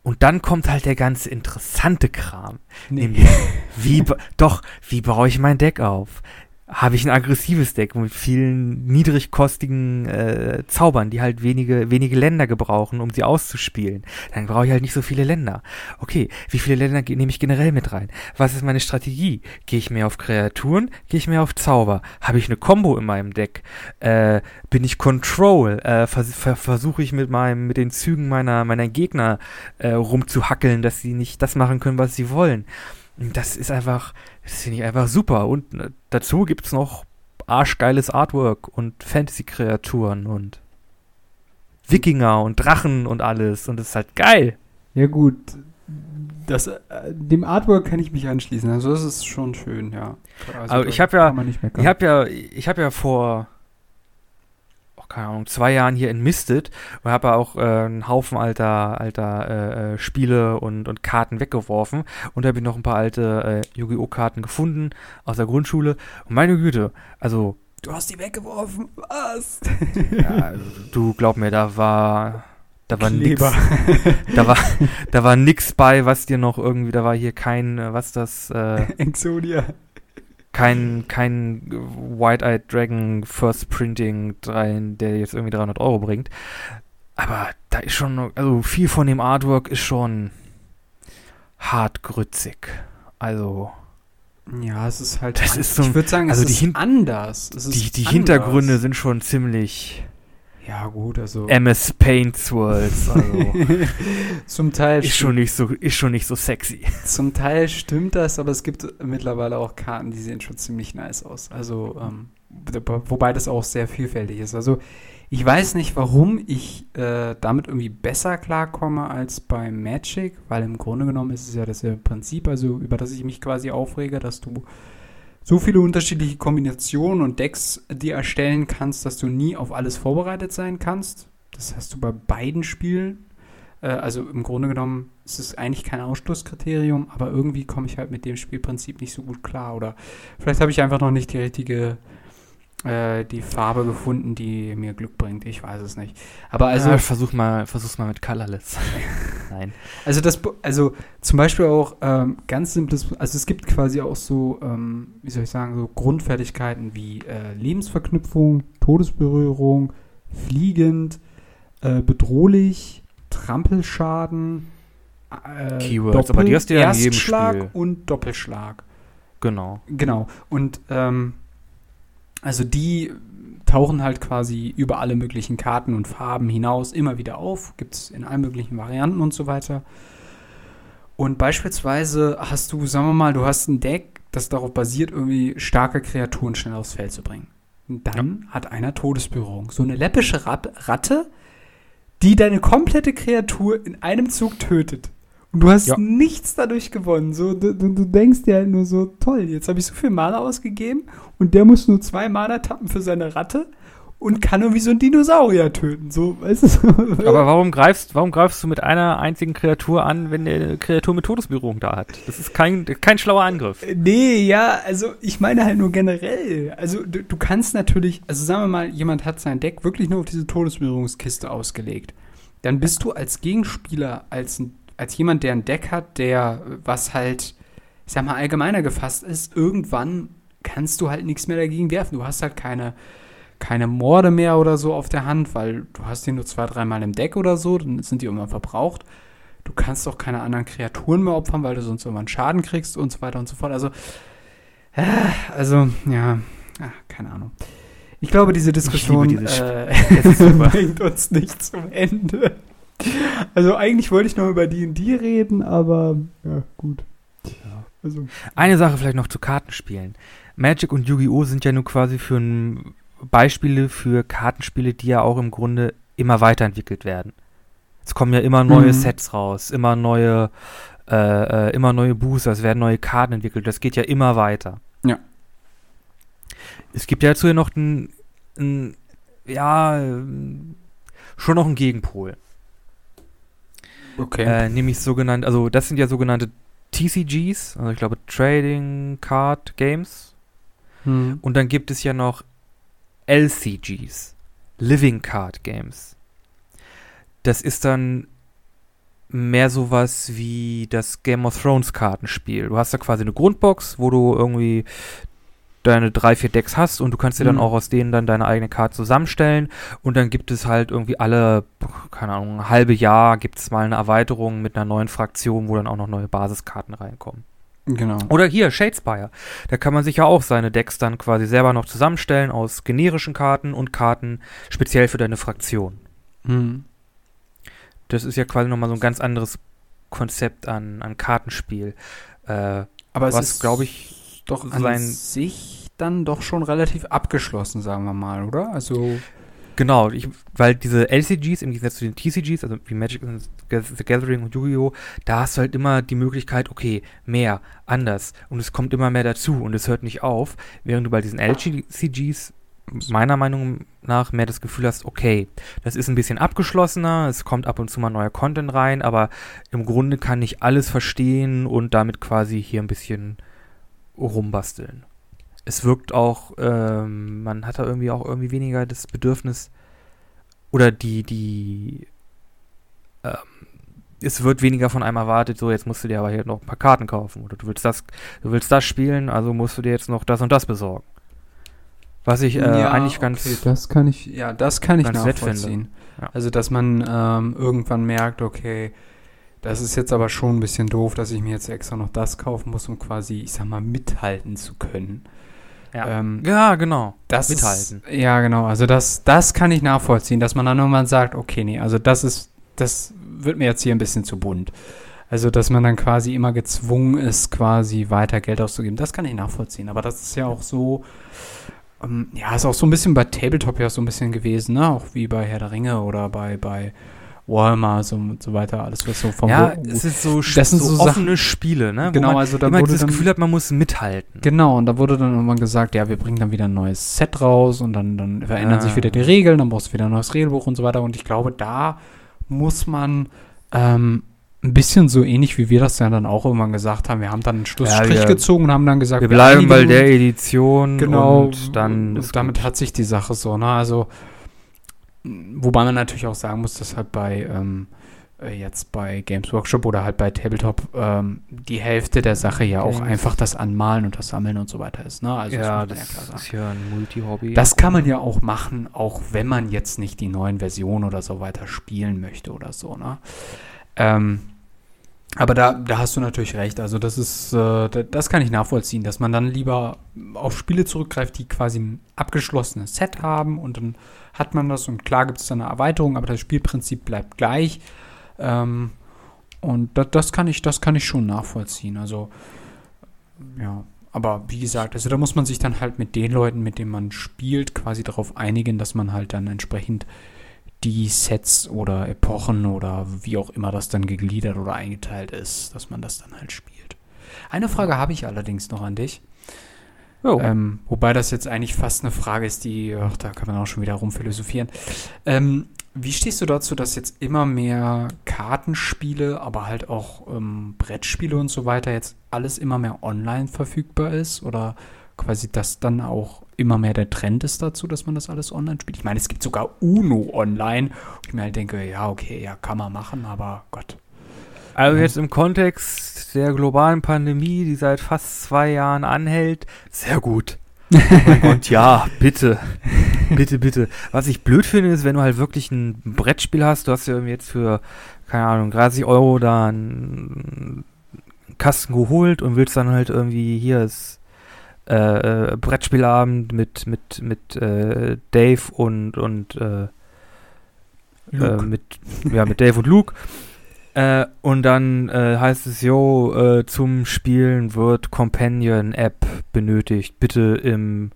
Und dann kommt halt der ganz interessante Kram. Nee. Nämlich, wie, doch, wie baue ich mein Deck auf? Habe ich ein aggressives Deck mit vielen niedrigkostigen äh, Zaubern, die halt wenige, wenige Länder gebrauchen, um sie auszuspielen. Dann brauche ich halt nicht so viele Länder. Okay, wie viele Länder nehme ich generell mit rein? Was ist meine Strategie? Gehe ich mehr auf Kreaturen? Gehe ich mehr auf Zauber? Habe ich eine Combo in meinem Deck? Äh, bin ich Control? Äh, vers ver Versuche ich mit meinem, mit den Zügen meiner, meiner Gegner äh, rumzuhackeln, dass sie nicht das machen können, was sie wollen? Das ist einfach, das finde ich einfach super. Und äh, dazu gibt es noch arschgeiles Artwork und Fantasy-Kreaturen und Wikinger und Drachen und alles. Und das ist halt geil. Ja gut, das, äh, dem Artwork kann ich mich anschließen. Also das ist schon schön, ja. Also Aber ich hab ja-. Ich habe ja, ich habe ja vor, keine Ahnung, zwei Jahren hier entmistet und habe auch äh, einen Haufen alter, alter äh, äh, Spiele und, und Karten weggeworfen. Und da habe ich noch ein paar alte äh, Yu-Gi-Oh! Karten gefunden aus der Grundschule. Und meine Güte, also du hast die weggeworfen. Was? [LAUGHS] Ja, also, du glaub mir, da war da war nix, Kleber. [LAUGHS] da war da war nix bei, was dir noch irgendwie, da war hier kein äh, was das äh, [LAUGHS] Exodia. Kein kein White-Eyed Dragon First Printing der jetzt irgendwie 300 Euro bringt. Aber da ist schon, also viel von dem Artwork ist schon hart grützig. Also Ja, es ist halt. Das ist so- ich würde sagen, also es die ist Hin- anders. Es die, die anders. Hintergründe sind schon ziemlich Ja, gut, also. MS Paint Worlds. [LAUGHS] Also zum Teil ist schon nicht so, ist schon nicht so sexy. Zum Teil stimmt das, aber es gibt mittlerweile auch Karten, die sehen schon ziemlich nice aus. Also, ähm, wobei das auch sehr vielfältig ist. Also, ich weiß nicht, warum ich äh, damit irgendwie besser klarkomme als bei Magic, weil im Grunde genommen ist es ja das Prinzip, also über das ich mich quasi aufrege, dass du so viele unterschiedliche Kombinationen und Decks dir erstellen kannst, dass du nie auf alles vorbereitet sein kannst. Das hast du bei beiden Spielen. Äh, also im Grunde genommen ist es eigentlich kein Ausschlusskriterium, aber irgendwie komme ich halt mit dem Spielprinzip nicht so gut klar. Oder vielleicht habe ich einfach noch nicht die richtige äh, die Farbe gefunden, die mir Glück bringt. Ich weiß es nicht. Aber also. Ja, versuch mal, versuch's mal mit Colorless. [LAUGHS] Nein. Also das, also zum Beispiel auch ähm, ganz simples, also es gibt quasi auch so, ähm, wie soll ich sagen, so Grundfertigkeiten wie äh, Lebensverknüpfung, Todesberührung, fliegend, äh, bedrohlich, Trampelschaden, äh, Keywords, Doppel aber die hast du ja in jedem Spiel. und Doppelschlag. Genau. Genau. Und ähm, also die tauchen halt quasi über alle möglichen Karten und Farben hinaus immer wieder auf. Gibt es in allen möglichen Varianten und so weiter. Und beispielsweise hast du, sagen wir mal, du hast ein Deck, das darauf basiert, irgendwie starke Kreaturen schnell aufs Feld zu bringen. Und dann ja. hat einer Todesberührung. So eine läppische Ratte, die deine komplette Kreatur in einem Zug tötet. Und du hast ja. nichts dadurch gewonnen. So, du, du denkst dir halt nur so, toll, jetzt habe ich so viel Mana ausgegeben und der muss nur zwei Mana tappen für seine Ratte und kann irgendwie so einen Dinosaurier töten. So, weißt du? [LAUGHS] Aber warum greifst, warum greifst du mit einer einzigen Kreatur an, wenn der Kreatur mit Todesberührung da hat? Das ist kein, kein schlauer Angriff. Äh, nee, ja, also ich meine halt nur generell. Also du, du kannst natürlich, also sagen wir mal, jemand hat sein Deck wirklich nur auf diese Todesberührungskiste ausgelegt. Dann bist du als Gegenspieler, als ein als jemand, der ein Deck hat, der was halt, ich sag mal, allgemeiner gefasst ist, irgendwann kannst du halt nichts mehr dagegen werfen. Du hast halt keine, keine Morde mehr oder so auf der Hand, weil du hast die nur zwei, dreimal im Deck oder so, dann sind die irgendwann verbraucht. Du kannst auch keine anderen Kreaturen mehr opfern, weil du sonst irgendwann Schaden kriegst und so weiter und so fort. Also, äh, also, ja, ach, keine Ahnung. Ich glaube, diese Diskussion diese äh, [LAUGHS] bringt uns nicht zum Ende. [LAUGHS] Also eigentlich wollte ich noch über D&D reden, aber ja, gut. Ja. Also. Eine Sache vielleicht noch zu Kartenspielen. Magic und Yu-Gi-Oh! sind ja nur quasi für ein Beispiele für Kartenspiele, die ja auch im Grunde immer weiterentwickelt werden. Es kommen ja immer neue mhm. Sets raus, immer neue, äh, äh, immer neue Booster, es werden neue Karten entwickelt. Das geht ja immer weiter. Ja. Es gibt ja dazu ja noch ein, ja, schon noch einen Gegenpol. Okay. Äh, nämlich sogenannte, also das sind ja sogenannte TCGs, also ich glaube Trading Card Games. Hm. Und dann gibt es ja noch LCGs, Living Card Games. Das ist dann mehr sowas wie das Game of Thrones Kartenspiel. Du hast da quasi eine Grundbox, wo du irgendwie deine drei, vier Decks hast und du kannst dir dann mhm. auch aus denen dann deine eigene Karte zusammenstellen und dann gibt es halt irgendwie alle, keine Ahnung, halbe Jahr gibt es mal eine Erweiterung mit einer neuen Fraktion, wo dann auch noch neue Basiskarten reinkommen. Genau. Oder hier, Shadespire. Da kann man sich ja auch seine Decks dann quasi selber noch zusammenstellen aus generischen Karten und Karten speziell für deine Fraktion. Mhm. Das ist ja quasi nochmal so ein ganz anderes Konzept an, an Kartenspiel. Äh, Aber es was, glaube ich, doch an sein sich dann doch schon relativ abgeschlossen, sagen wir mal, oder? Also Genau, ich, weil diese LCGs im Gegensatz zu den TCGs, also wie Magic the Gathering und Yu-Gi-Oh!, da hast du halt immer die Möglichkeit, okay, mehr, anders und es kommt immer mehr dazu und es hört nicht auf, während du bei diesen LCGs meiner Meinung nach mehr das Gefühl hast, okay, das ist ein bisschen abgeschlossener, es kommt ab und zu mal neuer Content rein, aber im Grunde kann ich alles verstehen und damit quasi hier ein bisschen rumbasteln. Es wirkt auch, ähm, man hat da irgendwie auch irgendwie weniger das Bedürfnis oder die, die, ähm, es wird weniger von einem erwartet, so jetzt musst du dir aber hier noch ein paar Karten kaufen oder du willst das, du willst das spielen, also musst du dir jetzt noch das und das besorgen. Was ich äh, ja, eigentlich ganz okay, das kann ich ja das kann ich nachvollziehen. Ja. Also dass man ähm, irgendwann merkt, okay, das ist jetzt aber schon ein bisschen doof, dass ich mir jetzt extra noch das kaufen muss, um quasi, ich sag mal, mithalten zu können. Ja, Ähm, ja genau. das Mithalten. Ist, ja, genau. Also das, das kann ich nachvollziehen, dass man dann irgendwann sagt, okay, nee, also das ist, das wird mir jetzt hier ein bisschen zu bunt. Also, dass man dann quasi immer gezwungen ist, quasi weiter Geld auszugeben. Das kann ich nachvollziehen. Aber das ist ja auch so, ähm, ja, ist auch so ein bisschen bei Tabletop ja so ein bisschen gewesen, ne? Auch wie bei Herr der Ringe oder bei, bei Warhammer so, und so weiter. Alles, was so vom Ja, Wo- es ist so, das sind so, so offene Spiele, ne? Genau, man also da wurde das dann- Gefühl hat, man muss mithalten. Genau, und da wurde dann irgendwann gesagt, ja, wir bringen dann wieder ein neues Set raus und dann, dann verändern Ah. sich wieder die Regeln, dann brauchst du wieder ein neues Regelbuch und so weiter. Und ich glaube, da muss man ähm, ein bisschen so ähnlich wie wir das ja dann auch irgendwann gesagt haben. Wir haben dann einen Schlussstrich wir- gezogen und haben dann gesagt, Wir bleiben bei der. Edition Genau, und dann und damit gut. hat sich die Sache so, ne? Also, wobei man natürlich auch sagen muss, dass halt bei ähm, äh, jetzt bei Games Workshop oder halt bei Tabletop ähm, die Hälfte der Sache ja auch einfach das Anmalen und das Sammeln und so weiter ist, ne? Also ja, das klar sagen. ist ja ein Multi-Hobby. Das kann man ja auch machen, auch wenn man jetzt nicht die neuen Versionen oder so weiter spielen möchte oder so, ne? Ähm, aber da, da hast du natürlich recht. Also das ist, äh, da- das kann ich nachvollziehen, dass man dann lieber auf Spiele zurückgreift, die quasi ein abgeschlossenes Set haben und dann hat man das und klar gibt es dann eine Erweiterung, aber das Spielprinzip bleibt gleich. Ähm, und das, das kann ich, das kann ich schon nachvollziehen. Also ja, aber wie gesagt, also da muss man sich dann halt mit den Leuten, mit denen man spielt, quasi darauf einigen, dass man halt dann entsprechend die Sets oder Epochen oder wie auch immer das dann gegliedert oder eingeteilt ist, dass man das dann halt spielt. Eine Frage habe ich allerdings noch an dich. Oh. Ähm, wobei das jetzt eigentlich fast eine Frage ist, die, ach, da kann man auch schon wieder rumphilosophieren. Ähm, wie stehst du dazu, dass jetzt immer mehr Kartenspiele, aber halt auch ähm, Brettspiele und so weiter jetzt alles immer mehr online verfügbar ist? Oder quasi das dann auch immer mehr der Trend ist dazu, dass man das alles online spielt? Ich meine, es gibt sogar Uno online. Und ich mir halt denke, ja, okay, ja, kann man machen, aber Gott. Also jetzt im Kontext der globalen Pandemie, die seit fast zwei Jahren anhält, sehr gut. [LAUGHS] Oh mein Gott, ja, bitte. Bitte, bitte. Was ich blöd finde, ist, wenn du halt wirklich ein Brettspiel hast, du hast ja jetzt für, keine Ahnung, 30 Euro da einen Kasten geholt und willst dann halt irgendwie hier ist äh, äh, Brettspielabend mit, mit, mit äh, Dave und, und äh, äh, mit, ja, mit Dave und Luke. Äh, und dann heißt es, jo, zum Spielen wird Companion-App benötigt. Bitte im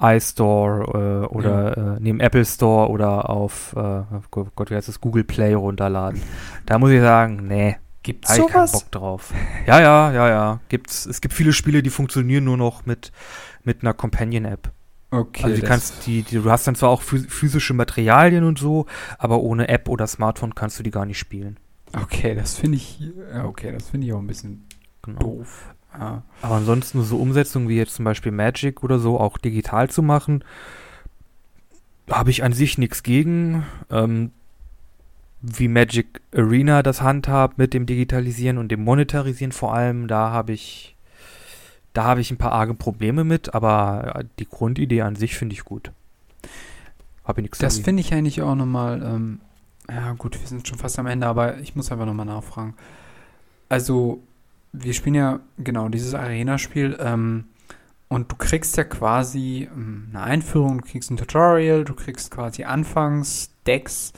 iStore oder nee, im Apple Store oder auf, oh Gott, wie heißt das, Google Play runterladen. Da muss ich sagen, nee, Gibt's ich keinen sowas? Bock drauf. Ja, ja, ja, ja. Gibt's, es gibt viele Spiele, die funktionieren nur noch mit, mit einer Companion-App. Okay, Also kannst, die, die, du hast dann zwar auch phys- physische Materialien und so, aber ohne App oder Smartphone kannst du die gar nicht spielen. Okay, das finde ich, ja, okay, das finde ich auch ein bisschen Genau. doof. Ja. Aber ansonsten so Umsetzungen wie jetzt zum Beispiel Magic oder so auch digital zu machen, habe ich an sich nichts gegen. Ähm, wie Magic Arena das handhabt mit dem Digitalisieren und dem Monetarisieren vor allem, da habe ich, da habe ich ein paar arge Probleme mit, aber äh, die Grundidee an sich finde ich gut. Habe ich nichts Das finde ich eigentlich auch nochmal, ähm, ja gut, wir sind schon fast am Ende, aber ich muss einfach nochmal nachfragen. Also, wir spielen ja, genau, dieses Arena-Spiel, ähm, und du kriegst ja quasi ähm, eine Einführung, du kriegst ein Tutorial, du kriegst quasi Anfangs-Decks,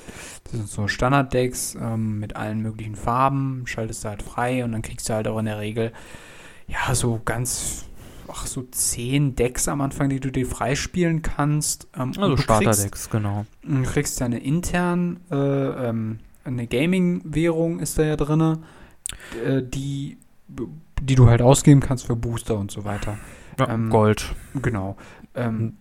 das sind so Standard-Decks ähm, mit allen möglichen Farben, schaltest du halt frei und dann kriegst du halt auch in der Regel, ja, so ganz, ach, so zehn Decks am Anfang, die du dir freispielen kannst. Ähm, Also Starterdecks, genau. Du kriegst ja eine intern, äh, ähm, eine Gaming-Währung ist da ja drin, äh, die, die du halt ausgeben kannst für Booster und so weiter. Ja, Ähm, Gold. Genau. Ähm, Hm.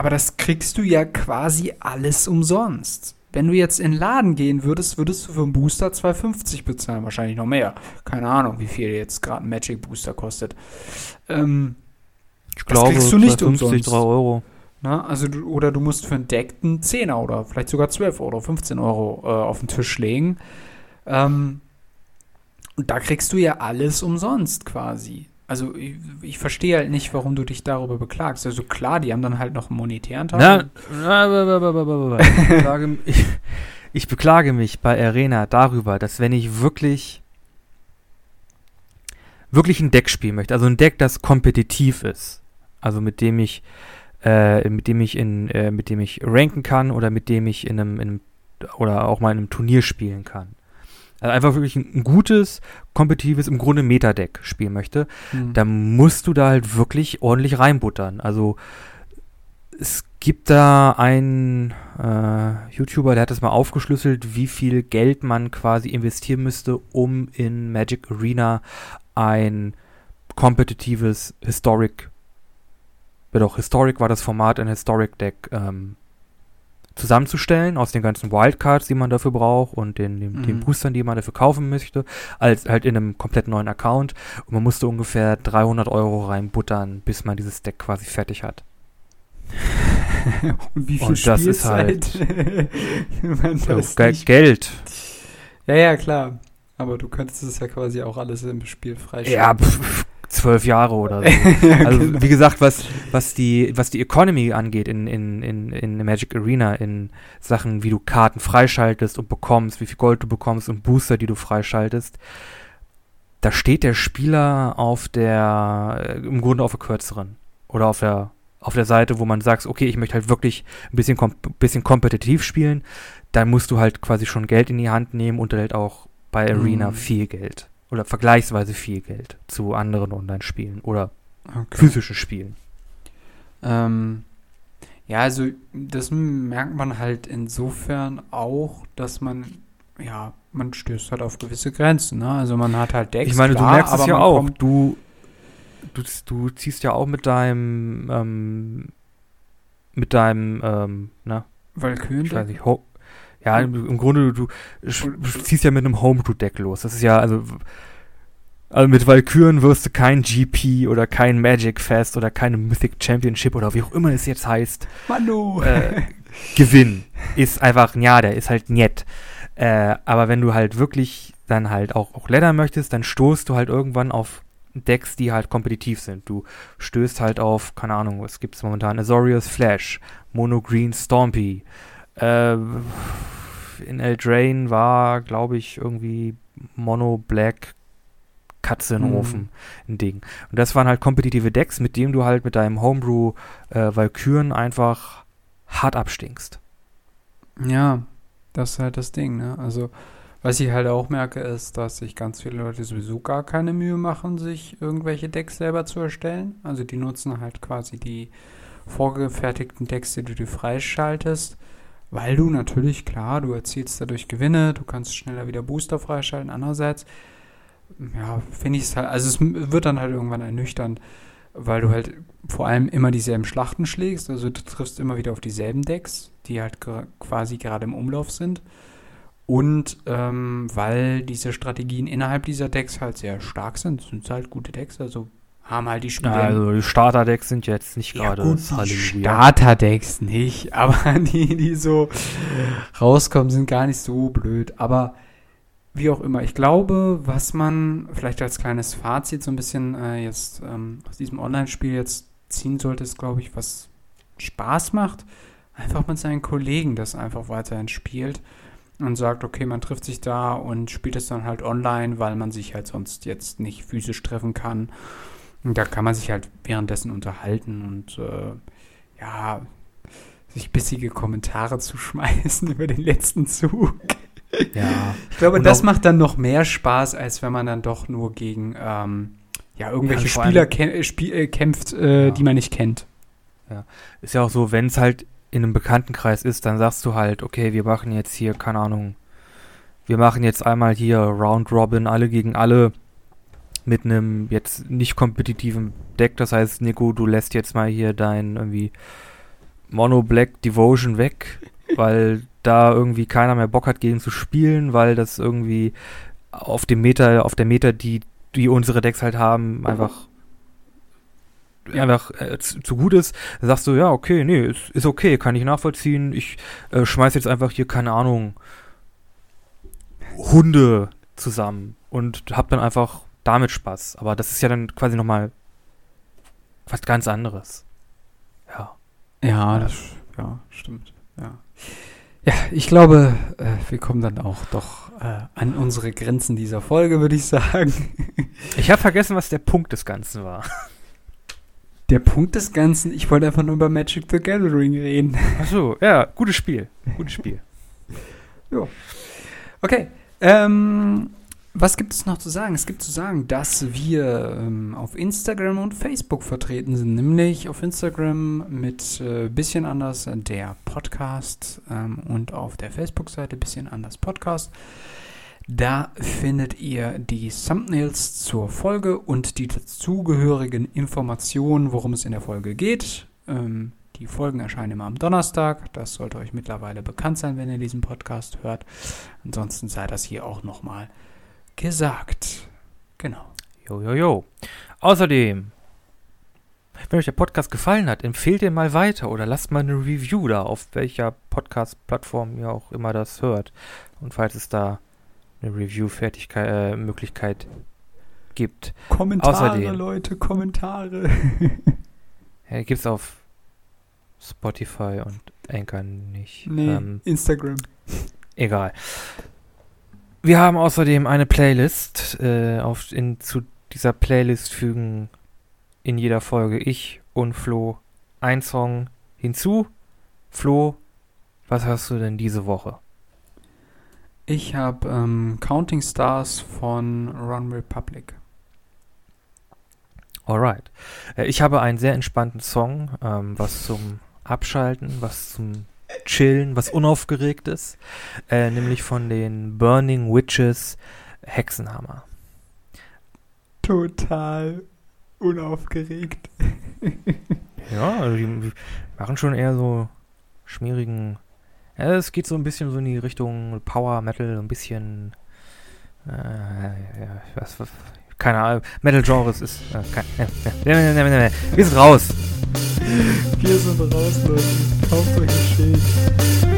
Aber das kriegst du ja quasi alles umsonst. Wenn du jetzt in den Laden gehen würdest, würdest du für einen Booster 2,50 bezahlen, wahrscheinlich noch mehr. Keine Ahnung, wie viel jetzt gerade ein Magic Booster kostet. Ähm, Ich das kriegst du nicht 2,50, umsonst. 3 Euro. Na, also du, oder du musst für ein Deck einen 10er oder vielleicht sogar 12 Euro, 15 Euro äh, auf den Tisch legen. Ähm, und da kriegst du ja alles umsonst quasi. Also ich, ich verstehe halt nicht, warum du dich darüber beklagst. Also klar, die haben dann halt noch einen monetären Teil. Ich, ich beklage mich bei Arena darüber, dass wenn ich wirklich wirklich ein Deck spielen möchte, also ein Deck, das kompetitiv ist, Also mit dem ich, äh, mit dem ich in, äh, mit dem ich ranken kann oder mit dem ich in einem, in einem oder auch mal in einem Turnier spielen kann. Also einfach wirklich ein, ein gutes, kompetitives, im Grunde Metadeck spielen möchte, Mhm. dann musst du da halt wirklich ordentlich reinbuttern. Also es gibt da einen äh, YouTuber, der hat das mal aufgeschlüsselt, wie viel Geld man quasi investieren müsste, um in Magic Arena ein kompetitives Historic, doch, Historic war das Format, ein Historic Deck ähm, zusammenzustellen aus den ganzen Wildcards, die man dafür braucht und den, den, den Mhm. Boostern, die man dafür kaufen möchte, als halt in einem komplett neuen Account. Und man musste ungefähr 300 Euro reinbuttern, bis man dieses Deck quasi fertig hat. [LAUGHS] Und wie viel Und das ist? Wenn [LAUGHS] man das Ge nicht- Geld. ja, ja, klar. Aber du könntest es ja quasi auch alles im Spiel freischalten. Ja, pf, zwölf Jahre oder so. Ja, [LAUGHS] Also genau. wie gesagt, was, was die, was die Economy angeht in, in, in, in Magic Arena, in Sachen, wie du Karten freischaltest und bekommst, wie viel Gold du bekommst und Booster, die du freischaltest, da steht der Spieler auf der, äh, im Grunde auf der kürzeren. Oder auf der, auf der Seite, wo man sagt, okay, ich möchte halt wirklich ein bisschen, kom bisschen kompetitiv spielen, dann musst du halt quasi schon Geld in die Hand nehmen und halt auch bei Arena Mhm. viel Geld. Oder vergleichsweise viel Geld zu anderen Online-Spielen oder Okay. physischen Spielen. Ähm, ja, also das merkt man halt insofern auch, dass man, ja, man stößt halt auf gewisse Grenzen. Ne? Also man hat halt Decks. Ich meine, klar, du merkst es ja auch. Du, du, du ziehst ja auch mit deinem, ähm, mit deinem, ähm, na, Valkyren ich weiß nicht, Ho ja, im, im Grunde, du, du ziehst ja mit einem Homebrew-Deck los. Das ist ja, also, also mit Valkyren wirst du kein GP oder kein Magic Fest oder keine Mythic Championship oder wie auch immer es jetzt heißt, Manu! äh, gewinnen. Ist einfach, ja, der ist halt nett. Äh, aber wenn du halt wirklich dann halt auch, auch leddern möchtest, dann stoßt du halt irgendwann auf Decks, die halt kompetitiv sind. Du stößt halt auf, keine Ahnung, was gibt's momentan? Azorius Flash, Mono Green Stompy. Äh, in Eldraine war, glaube ich, irgendwie Mono Black Katze in den Mhm. Ofen ein Ding. Und das waren halt kompetitive Decks, mit denen du halt mit deinem Homebrew äh, Valkyren einfach hart abstinkst. Ja, das ist halt das Ding, ne? Also, was ich halt auch merke, ist, dass sich ganz viele Leute sowieso gar keine Mühe machen, sich irgendwelche Decks selber zu erstellen. Also, die nutzen halt quasi die vorgefertigten Decks, die du dir freischaltest, weil du natürlich, klar, du erzielst dadurch Gewinne, du kannst schneller wieder Booster freischalten. Andererseits, ja, finde ich es halt, also es wird dann halt irgendwann ernüchternd, weil du halt vor allem immer dieselben Schlachten schlägst. Also du triffst immer wieder auf dieselben Decks, die halt quasi gerade im Umlauf sind. Und ähm, weil diese Strategien innerhalb dieser Decks halt sehr stark sind, sind es halt gute Decks. Also haben halt die Spieler. Also die Starter-Decks sind jetzt nicht ja, gerade gut, die. Starter-Decks nicht, [LAUGHS] aber die, die so rauskommen, sind gar nicht so blöd. Aber wie auch immer, ich glaube, was man vielleicht als kleines Fazit so ein bisschen äh, jetzt ähm, aus diesem Online-Spiel jetzt ziehen sollte, ist, glaube ich, was Spaß macht, einfach mit seinen Kollegen das einfach weiterhin spielt und sagt, okay, man trifft sich da und spielt es dann halt online, weil man sich halt sonst jetzt nicht physisch treffen kann. Und da kann man sich halt währenddessen unterhalten und äh, ja, sich bissige Kommentare zu schmeißen [LAUGHS] über den letzten Zug. Ja. Ich glaube, Und das macht dann noch mehr Spaß, als wenn man dann doch nur gegen ähm, ja, irgendwelche Ja, Spieler allem- kä äh, kämpft, äh, Ja. die man nicht kennt. Ist ja auch so, wenn es halt in einem Bekanntenkreis ist, dann sagst du halt, okay, wir machen jetzt hier, keine Ahnung, wir machen jetzt einmal hier Round Robin, alle gegen alle mit einem jetzt nicht kompetitiven Deck. Das heißt, Nico, du lässt jetzt mal hier dein irgendwie Mono Black Devotion weg, [LAUGHS] weil da irgendwie keiner mehr Bock hat, gegen zu spielen, weil das irgendwie auf dem Meter, auf der Meter, die, die unsere Decks halt haben, einfach Ja. einfach äh, zu, zu gut ist, dann sagst du, ja, okay, nee, ist, ist okay, kann ich nachvollziehen. Ich äh, schmeiß jetzt einfach hier, keine Ahnung, Hunde zusammen und hab dann einfach damit Spaß. Aber das ist ja dann quasi nochmal was ganz anderes. Ja. Ja, das ja, stimmt. Ja. Ja, ich glaube, äh, wir kommen dann auch doch äh, an unsere Grenzen dieser Folge, würde ich sagen. [LAUGHS] Ich habe vergessen, was der Punkt des Ganzen war. Der Punkt des Ganzen, ich wollte einfach nur über Magic the Gathering reden. Achso, ja, gutes Spiel. Gutes Spiel. [LAUGHS] ja. Okay. Ähm, was gibt es noch zu sagen? Es gibt zu sagen, dass wir ähm, auf Instagram und Facebook vertreten sind. Nämlich auf Instagram mit äh, bisschen anders der Podcast ähm, und auf der Facebook-Seite bisschen anders Podcast. Da findet ihr die Thumbnails zur Folge und die dazugehörigen Informationen, worum es in der Folge geht. Ähm, die Folgen erscheinen immer am Donnerstag. Das sollte euch mittlerweile bekannt sein, wenn ihr diesen Podcast hört. Ansonsten sei das hier auch nochmal gesagt. Genau. Jo, jo, jo. Außerdem, wenn euch der Podcast gefallen hat, empfehlt ihr mal weiter oder lasst mal eine Review da, auf welcher Podcast-Plattform ihr auch immer das hört. Und falls es da eine Review-Fertigkeit, äh, gibt. Kommentare, Außerdem. Leute, Kommentare. [LAUGHS] Ja, gibt's auf Spotify und Anchor nicht. nee, Ähm, Instagram. egal. Wir haben außerdem eine Playlist. Äh, auf, in, zu dieser Playlist fügen in jeder Folge ich und Flo ein Song hinzu. Flo, was hast du denn diese Woche? Ich habe ähm, Counting Stars von Run Republic. Alright. Äh, ich habe einen sehr entspannten Song, ähm, was zum Abschalten, was zum Chillen, was unaufgeregtes, äh, nämlich von den Burning Witches Hexenhammer. Total unaufgeregt. [LAUGHS] Ja, also die machen schon eher so schmierigen. Ja, es geht so ein bisschen so in die Richtung Power Metal, ein bisschen. Äh, ja, was, was, keine Ahnung. Metal Genres ist. Äh, kein, ja. Wir sind raus. Wir sind raus, Leute. Kauft euch ein Schild.